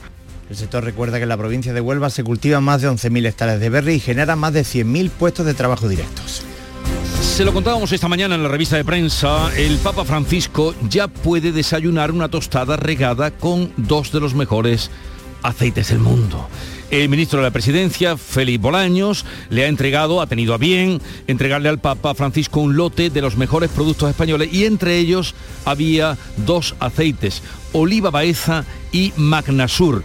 El sector recuerda que en la provincia de Huelva se cultivan más de 11.000 hectáreas de berry y genera más de 100.000 puestos de trabajo directos. Se lo contábamos esta mañana en la revista de prensa, el Papa Francisco ya puede desayunar una tostada regada con dos de los mejores aceites del mundo. El ministro de la Presidencia, Félix Bolaños, le ha entregado, ha tenido a bien entregarle al Papa Francisco un lote de los mejores productos españoles y entre ellos había dos aceites, Oliva Baeza y Magnasur.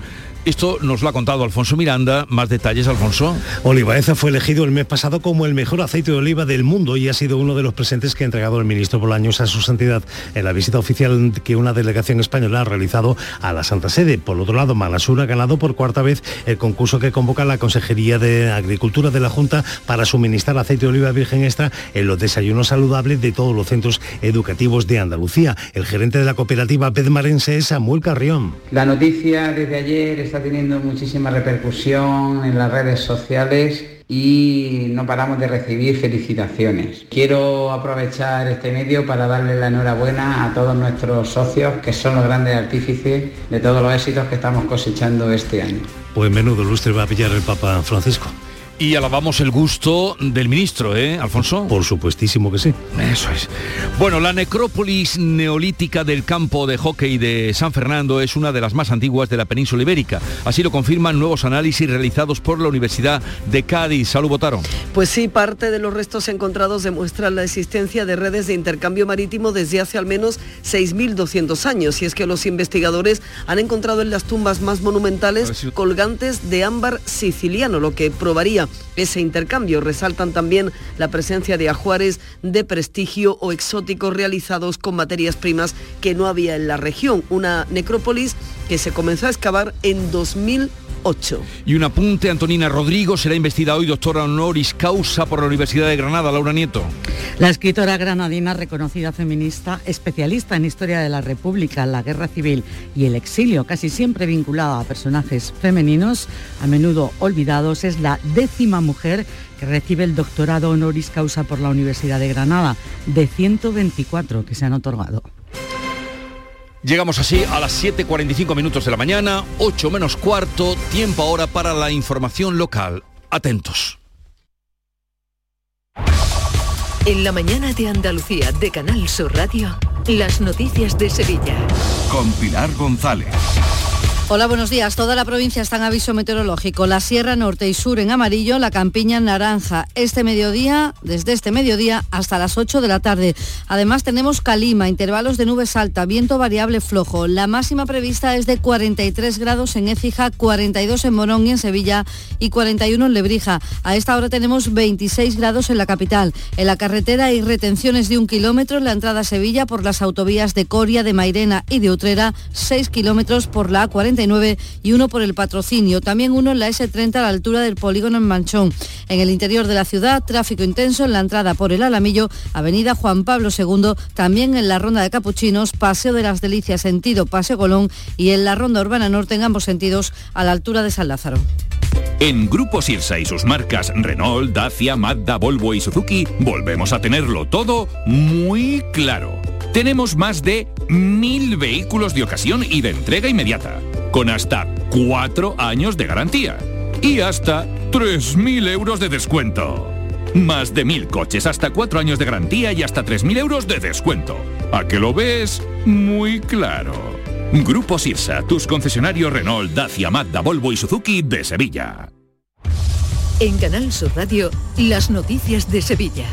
Esto nos lo ha contado Alfonso Miranda. Más detalles, Alfonso. Olivaeza fue elegido el mes pasado como el mejor aceite de oliva del mundo y ha sido uno de los presentes que ha entregado el ministro Bolaños a su santidad en la visita oficial que una delegación española ha realizado a la Santa Sede. Por otro lado, Malasur ha ganado por cuarta vez el concurso que convoca la Consejería de Agricultura de la Junta para suministrar aceite de oliva virgen extra en los desayunos saludables de todos los centros educativos de Andalucía. El gerente de la cooperativa Pedmarense es Samuel Carrión. La noticia desde ayer está teniendo muchísima repercusión en las redes sociales y no paramos de recibir felicitaciones. Quiero aprovechar este medio para darle la enhorabuena a todos nuestros socios que son los grandes artífices de todos los éxitos que estamos cosechando este año. Pues menudo lustre va a pillar el Papa Francisco. Y alabamos el gusto del ministro, ¿eh, Alfonso? Por supuestísimo que sí. Eso es. Bueno, la necrópolis neolítica del campo de hockey de San Fernando es una de las más antiguas de la península ibérica. Así lo confirman nuevos análisis realizados por la Universidad de Cádiz. Salud, votaron. Pues sí, parte de los restos encontrados demuestran la existencia de redes de intercambio marítimo desde hace al menos 6.200 años. Y es que los investigadores han encontrado en las tumbas más monumentales colgantes de ámbar siciliano, lo que probaría ese intercambio. Resaltan también la presencia de ajuares de prestigio o exóticos realizados con materias primas que no había en la región. Una necrópolis que se comenzó a excavar en 2000 8. Y un apunte, Antonina Rodrigo será investida hoy doctora honoris causa por la Universidad de Granada, Laura Nieto. La escritora granadina, reconocida feminista, especialista en historia de la República, la guerra civil y el exilio, casi siempre vinculada a personajes femeninos, a menudo olvidados, es la décima mujer que recibe el doctorado honoris causa por la Universidad de Granada, de 124 que se han otorgado. Llegamos así a las 7.45 minutos de la mañana, 8 menos cuarto, tiempo ahora para la información local. Atentos. En la mañana de Andalucía de Canal Sur Radio, las noticias de Sevilla. Con Pilar González. Hola, buenos días. Toda la provincia está en aviso meteorológico. La Sierra Norte y Sur en amarillo, la Campiña en naranja. Este mediodía, desde este mediodía hasta las 8 de la tarde. Además tenemos calima, intervalos de nubes alta, viento variable flojo. La máxima prevista es de 43 grados en Écija, 42 en Morón y en Sevilla y 41 en Lebrija. A esta hora tenemos 26 grados en la capital. En la carretera hay retenciones de un kilómetro en la entrada a Sevilla por las autovías de Coria, de Mairena y de Utrera, 6 kilómetros por la A40 y uno por el patrocinio. También uno en la S30 a la altura del polígono en Manchón. En el interior de la ciudad, tráfico intenso en la entrada por el Alamillo, Avenida Juan Pablo II, también en la Ronda de Capuchinos, Paseo de las Delicias sentido Paseo Colón y en la Ronda Urbana Norte en ambos sentidos a la altura de San Lázaro. En Grupo Sirsa y sus marcas Renault, Dacia, Mazda, Volvo y Suzuki volvemos a tenerlo todo muy claro. Tenemos más de mil vehículos de ocasión y de entrega inmediata con hasta cuatro años de garantía y hasta 3.000 euros de descuento. Más de mil coches, hasta cuatro años de garantía y hasta 3.000 euros de descuento. ¿A que lo ves? Muy claro. Grupo Sirsa, tus concesionarios Renault, Dacia, Mazda, Volvo y Suzuki de Sevilla. En Canal Sur Radio, las noticias de Sevilla.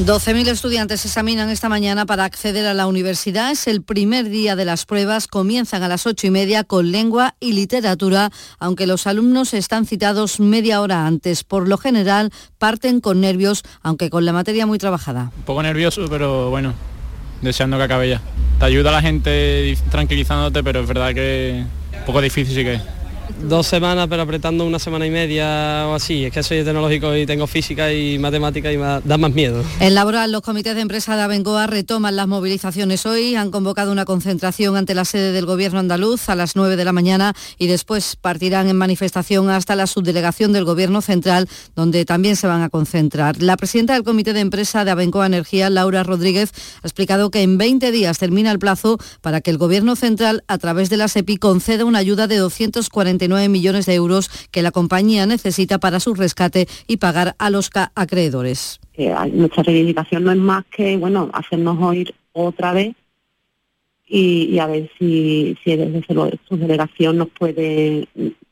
12.000 estudiantes examinan esta mañana para acceder a la universidad. Es el primer día de las pruebas. Comienzan a las ocho y media con lengua y literatura, aunque los alumnos están citados media hora antes. Por lo general, parten con nervios, aunque con la materia muy trabajada. Un poco nervioso, pero bueno, deseando que acabe ya. Te ayuda la gente tranquilizándote, pero es verdad que un poco difícil sí que es. Dos semanas, pero apretando una semana y media o así. Es que soy tecnológico y tengo física y matemática y da más miedo. En laboral, los comités de empresa de Abengoa retoman las movilizaciones hoy. Han convocado una concentración ante la sede del Gobierno andaluz a las 9 de la mañana y después partirán en manifestación hasta la subdelegación del Gobierno central, donde también se van a concentrar. La presidenta del comité de empresa de Abengoa Energía, Laura Rodríguez, ha explicado que en 20 días termina el plazo para que el Gobierno central, a través de la SEPI, conceda una ayuda de 240 millones de euros que la compañía necesita para su rescate y pagar a los acreedores. nuestra reivindicación no es más que bueno hacernos oír otra vez y, a ver si, desde su delegación nos puede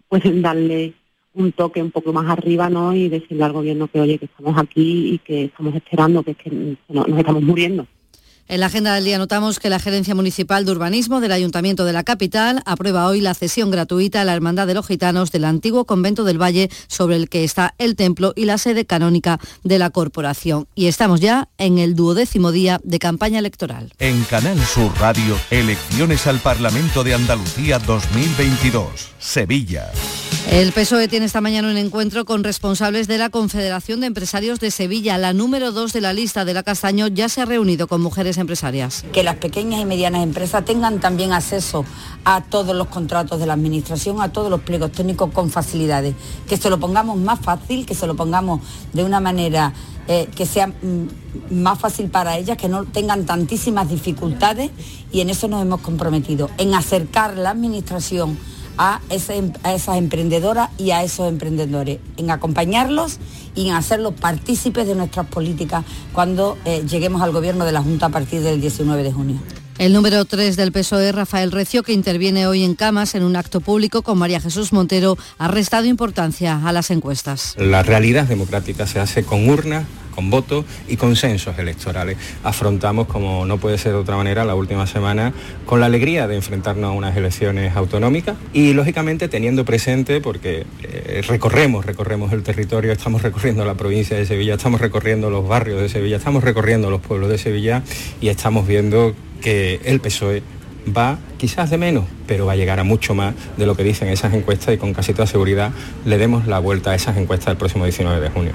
pueden darle un toque un poco más arriba ¿no? y decirle al gobierno que oye que estamos aquí y que estamos esperando, que es que nos estamos muriendo. En la agenda del día notamos que la Gerencia Municipal de Urbanismo del Ayuntamiento de la Capital aprueba hoy la cesión gratuita a la Hermandad de los Gitanos del antiguo convento del Valle sobre el que está el templo y la sede canónica de la corporación. Y estamos ya en el duodécimo día de campaña electoral. En Canal Sur Radio, elecciones al Parlamento de Andalucía 2022, Sevilla. El PSOE tiene esta mañana un encuentro con responsables de la Confederación de Empresarios de Sevilla. La número dos de la lista de la Castaño ya se ha reunido con mujeres empresarias. Que las pequeñas y medianas empresas tengan también acceso a todos los contratos de la Administración, a todos los pliegos técnicos con facilidades. Que se lo pongamos más fácil, que se lo pongamos de una manera eh, que sea mm, más fácil para ellas, que no tengan tantísimas dificultades y en eso nos hemos comprometido, en acercar la Administración a, esas emprendedoras y a esos emprendedores, en acompañarlos y en hacerlos partícipes de nuestras políticas cuando eh, lleguemos al gobierno de la Junta a partir del 19 de junio. El número 3 del PSOE, Rafael Recio, que interviene hoy en Camas en un acto público con María Jesús Montero, ha restado importancia a las encuestas. La realidad democrática se hace con urnas con votos y consensos electorales. Afrontamos, como no puede ser de otra manera, la última semana con la alegría de enfrentarnos a unas elecciones autonómicas y lógicamente teniendo presente, porque eh, recorremos, recorremos el territorio, estamos recorriendo la provincia de Sevilla, estamos recorriendo los barrios de Sevilla, estamos recorriendo los pueblos de Sevilla y estamos viendo que el PSOE va quizás de menos, pero va a llegar a mucho más de lo que dicen esas encuestas y con casi toda seguridad le demos la vuelta a esas encuestas el próximo 19 de junio.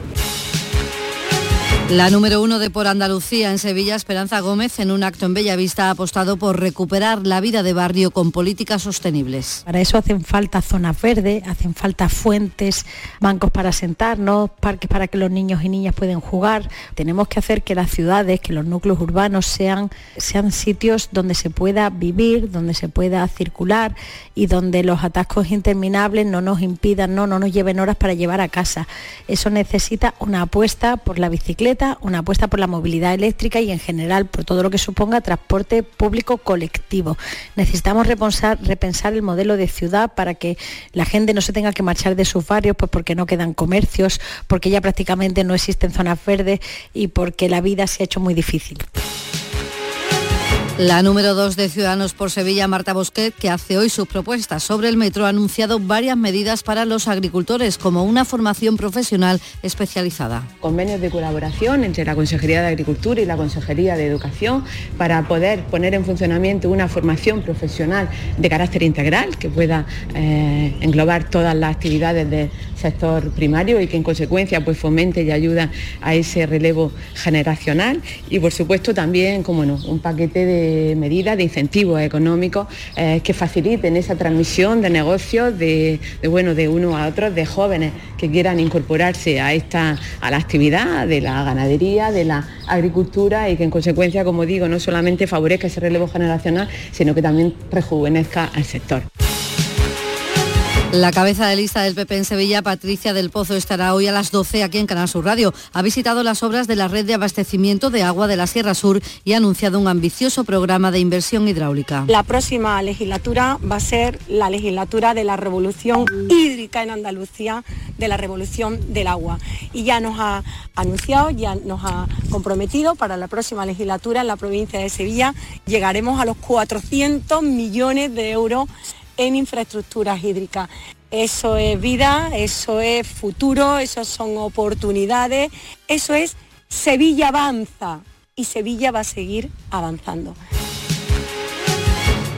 La número uno de Por Andalucía en Sevilla, Esperanza Gómez, en un acto en Bellavista ha apostado por recuperar la vida de barrio con políticas sostenibles. Para eso hacen falta zonas verdes, hacen falta fuentes, bancos para sentarnos, parques para que los niños y niñas puedan jugar. Tenemos que hacer que las ciudades, que los núcleos urbanos sean, sean sitios donde se pueda vivir, donde se pueda circular y donde los atascos interminables no nos impidan, no, no nos lleven horas para llevar a casa. Eso necesita una apuesta por la bicicleta una apuesta por la movilidad eléctrica y en general por todo lo que suponga transporte público colectivo. Necesitamos repensar, repensar el modelo de ciudad para que la gente no se tenga que marchar de sus barrios pues porque no quedan comercios, porque ya prácticamente no existen zonas verdes y porque la vida se ha hecho muy difícil. La número 2 de Ciudadanos por Sevilla, Marta Bosquet, que hace hoy sus propuestas sobre el metro, ha anunciado varias medidas para los agricultores, como una formación profesional especializada. Convenios de colaboración entre la Consejería de Agricultura y la Consejería de Educación para poder poner en funcionamiento una formación profesional de carácter integral que pueda eh, englobar todas las actividades del sector primario y que en consecuencia pues fomente y ayuda a ese relevo generacional y por supuesto también, como no, un paquete de medidas, de incentivos económicos eh, que faciliten esa transmisión de negocios de, bueno, de uno a otro, de jóvenes que quieran incorporarse a, esta, a la actividad de la ganadería, de la agricultura y que en consecuencia, como digo, no solamente favorezca ese relevo generacional, sino que también rejuvenezca al sector. La cabeza de lista del PP en Sevilla, Patricia del Pozo, estará hoy a las 12 aquí en Canal Sur Radio. Ha visitado las obras de la red de abastecimiento de agua de la Sierra Sur y ha anunciado un ambicioso programa de inversión hidráulica. La próxima legislatura va a ser la legislatura de la revolución hídrica en Andalucía, de la revolución del agua. Y ya nos ha anunciado, ya nos ha comprometido para la próxima legislatura en la provincia de Sevilla llegaremos a los 400 millones de euros en infraestructuras hídricas. Eso es vida, eso es futuro, eso son oportunidades, eso es Sevilla avanza y Sevilla va a seguir avanzando.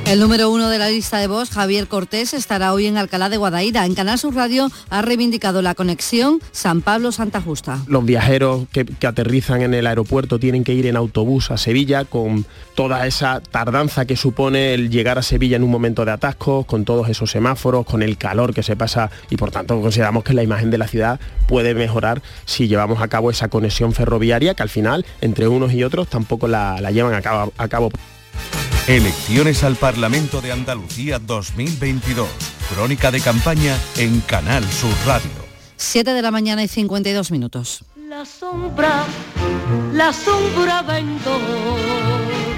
El número uno de la lista de voz, Javier Cortés, estará hoy en Alcalá de Guadaira. En Canal Sur Radio ha reivindicado la conexión San Pablo-Santa Justa. Los viajeros que, aterrizan en el aeropuerto tienen que ir en autobús a Sevilla con toda esa tardanza que supone el llegar a Sevilla en un momento de atascos, con todos esos semáforos, con el calor que se pasa y por tanto consideramos que la imagen de la ciudad puede mejorar si llevamos a cabo esa conexión ferroviaria que al final entre unos y otros tampoco la, llevan a cabo. A cabo. Elecciones al Parlamento de Andalucía 2022. Crónica de campaña en Canal Sur Radio. 7 de la mañana y 52 minutos. La sombra, la sombra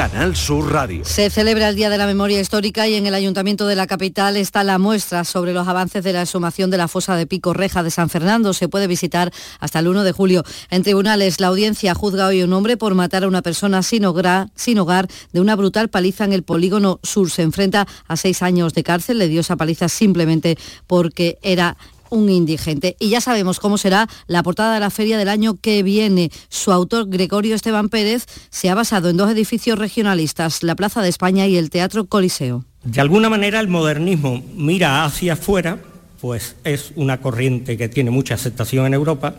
Canal Sur Radio. Se celebra el Día de la Memoria Histórica y en el Ayuntamiento de la capital está la muestra sobre los avances de la exhumación de la fosa de Pico Reja de San Fernando. Se puede visitar hasta el 1 de julio. En tribunales, la audiencia juzga hoy un hombre por matar a una persona sin hogar, sin hogar de una brutal paliza en el polígono sur. Se enfrenta a seis años de cárcel. Le dio esa paliza simplemente porque era un indigente. Y ya sabemos cómo será la portada de la feria del año que viene. Su autor, Gregorio Esteban Pérez, se ha basado en dos edificios regionalistas, la Plaza de España y el Teatro Coliseo. De alguna manera el modernismo mira hacia afuera, pues es una corriente que tiene mucha aceptación en Europa,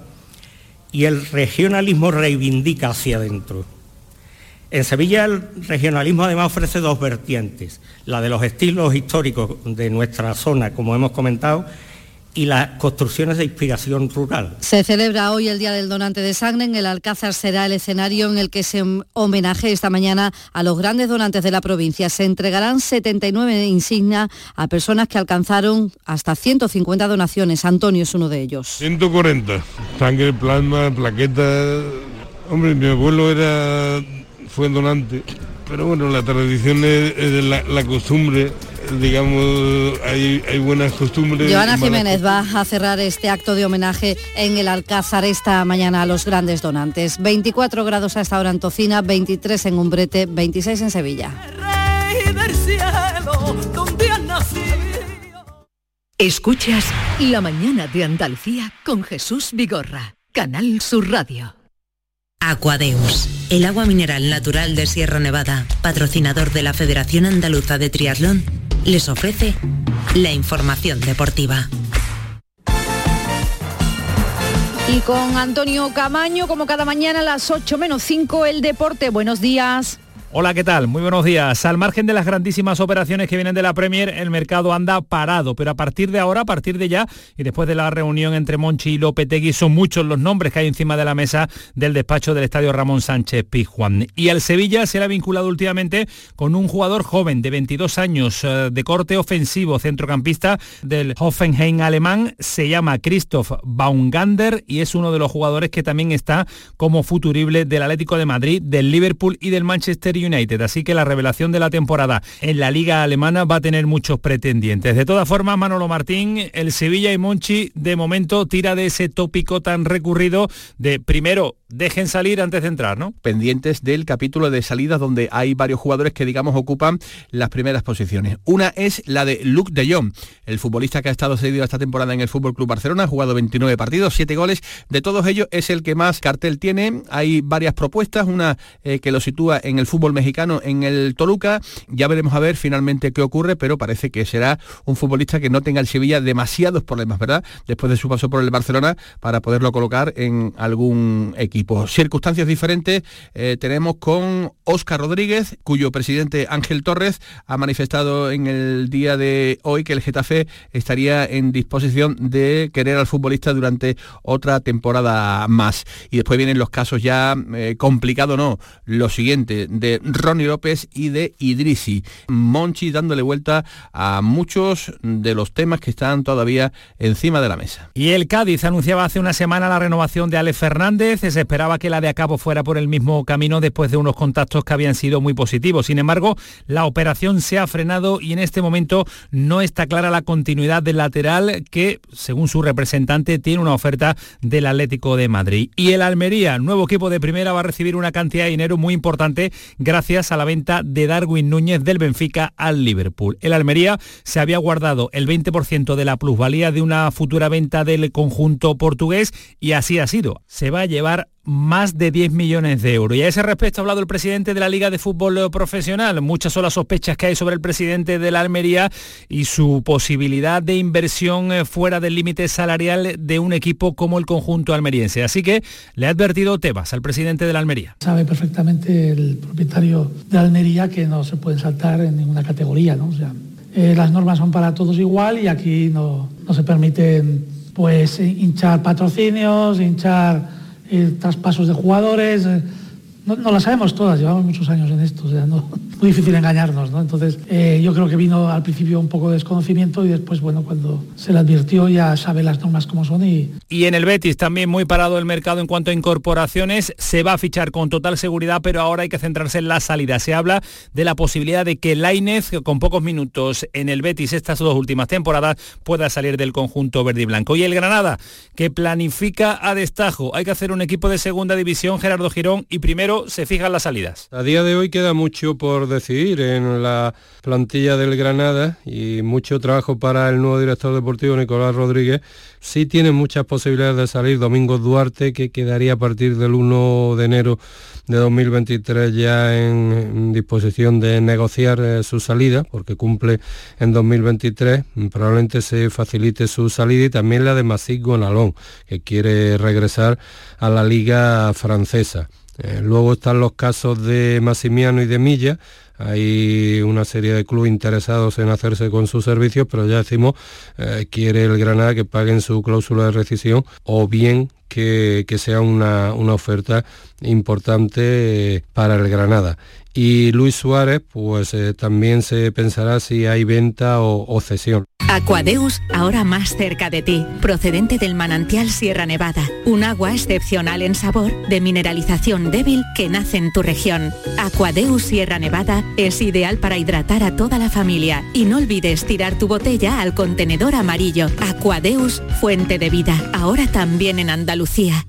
y el regionalismo reivindica hacia adentro. En Sevilla el regionalismo además ofrece dos vertientes, la de los estilos históricos de nuestra zona, como hemos comentado, y las construcciones de inspiración rural. Se celebra hoy el Día del Donante de Sangre. En el Alcázar será el escenario en el que se homenaje esta mañana a los grandes donantes de la provincia. Se entregarán 79 insignias a personas que alcanzaron hasta 150 donaciones. Antonio es uno de ellos. 140. Sangre, plasma, plaquetas. Hombre, mi abuelo era fue donante, pero bueno, la tradición es, es la, la costumbre digamos, hay, hay buenas costumbres. Joana Jiménez va a cerrar este acto de homenaje en el Alcázar esta mañana a los grandes donantes. 24 grados a esta hora en Tocina, 23 en Umbrete, 26 en Sevilla. Escuchas La mañana de Andalucía con Jesús Vigorra, Canal Sur Radio. Aquadeus, el agua mineral natural de Sierra Nevada, patrocinador de la Federación Andaluza de Triatlón, les ofrece la información deportiva. Y con Antonio Camaño, como cada mañana a las 8 menos 5, el deporte. Buenos días. Hola, ¿qué tal? Muy buenos días. Al margen de las grandísimas operaciones que vienen de la Premier, el mercado anda parado, pero a partir de ahora, a partir de ya, y después de la reunión entre Monchi y Lopetegui, son muchos los nombres que hay encima de la mesa del despacho del estadio Ramón Sánchez Pizjuán. Y al Sevilla se le ha vinculado últimamente con un jugador joven de 22 años, eh, de corte ofensivo, centrocampista del Hoffenheim alemán, se llama Christoph Baumgander y es uno de los jugadores que también está como futurible del Atlético de Madrid, del Liverpool y del Manchester United, así que la revelación de la temporada en la liga alemana va a tener muchos pretendientes. De todas formas, Manolo Martín, el Sevilla y Monchi de momento tira de ese tópico tan recurrido de primero dejen salir antes de entrar, ¿no? Pendientes del capítulo de salidas donde hay varios jugadores que digamos ocupan las primeras posiciones. Una es la de Luke de Jong, el futbolista que ha estado cedido esta temporada en el Fútbol Club Barcelona, ha jugado 29 partidos, 7 goles, de todos ellos es el que más cartel tiene. Hay varias propuestas, una eh, que lo sitúa en el fútbol mexicano en el Toluca, ya veremos a ver finalmente qué ocurre, pero parece que será un futbolista que no tenga el Sevilla demasiados problemas, ¿verdad? Después de su paso por el Barcelona para poderlo colocar en algún equipo. Circunstancias diferentes eh, tenemos con Óscar Rodríguez, cuyo presidente Ángel Torres ha manifestado en el día de hoy que el Getafe estaría en disposición de querer al futbolista durante otra temporada más. Y después vienen los casos ya eh, complicados, ¿no? Lo siguiente, de Ronnie López y de Idrisi. Monchi dándole vuelta a muchos de los temas que están todavía encima de la mesa. Y el Cádiz anunciaba hace una semana la renovación de Alex Fernández, esperaba que la de Acabo fuera por el mismo camino después de unos contactos que habían sido muy positivos. Sin embargo, la operación se ha frenado y en este momento no está clara la continuidad del lateral que, según su representante, tiene una oferta del Atlético de Madrid. Y el Almería, nuevo equipo de primera, va a recibir una cantidad de dinero muy importante gracias a la venta de Darwin Núñez del Benfica al Liverpool. El Almería se había guardado el 20% de la plusvalía de una futura venta del conjunto portugués y así ha sido. Se va a llevar más de 10 millones de euros. Y a ese respecto ha hablado el presidente de la Liga de Fútbol Profesional. Muchas son las sospechas que hay sobre el presidente de la Almería y su posibilidad de inversión eh, fuera del límite salarial de un equipo como el conjunto almeriense. Así que le ha advertido Tebas al presidente de la Almería. Sabe perfectamente el propietario de Almería que no se puede saltar en ninguna categoría. ¿no? O sea, eh, las normas son para todos igual y aquí no, no se permiten pues hinchar patrocinios, hinchar eh, traspasos de jugadores. No, las sabemos todas, llevamos muchos años en esto, o sea, no, [laughs] muy difícil engañarnos, ¿no? Entonces, eh, yo creo que vino al principio un poco de desconocimiento y después, bueno, cuando se le advirtió ya sabe las normas como son y, Y en el Betis también muy parado el mercado en cuanto a incorporaciones. Se va a fichar con total seguridad, pero ahora hay que centrarse en la salida. Se habla de la posibilidad de que Lainez, con pocos minutos en el Betis estas dos últimas temporadas, pueda salir del conjunto verde y blanco. Y el Granada, que planifica a destajo. Hay que hacer un equipo de segunda división, Gerardo Girón, y primero se fijan las salidas. A día de hoy queda mucho por decidir en la plantilla del Granada y mucho trabajo para el nuevo director deportivo Nicolás Rodríguez. Sí tiene muchas posibilidades de salir Domingo Duarte, que quedaría a partir del 1 de enero de 2023 ya en, disposición de negociar eh, su salida, porque cumple en 2023. Probablemente se facilite su salida y también la de Masik Gonalón, que quiere regresar a la liga francesa. Eh, luego están los casos de Massimiano y de Milla. hay una serie de clubes interesados en hacerse con sus servicios, pero ya decimos, eh, quiere el Granada que paguen su cláusula de rescisión o bien que, sea una, oferta importante eh, para el Granada. Y Luis Suárez, pues eh, también se pensará si hay venta o cesión. Aquadeus, ahora más cerca de ti, procedente del manantial Sierra Nevada, un agua excepcional en sabor, de mineralización débil que nace en tu región. Aquadeus Sierra Nevada es ideal para hidratar a toda la familia y no olvides tirar tu botella al contenedor amarillo. Aquadeus, fuente de vida, ahora también en Andalucía.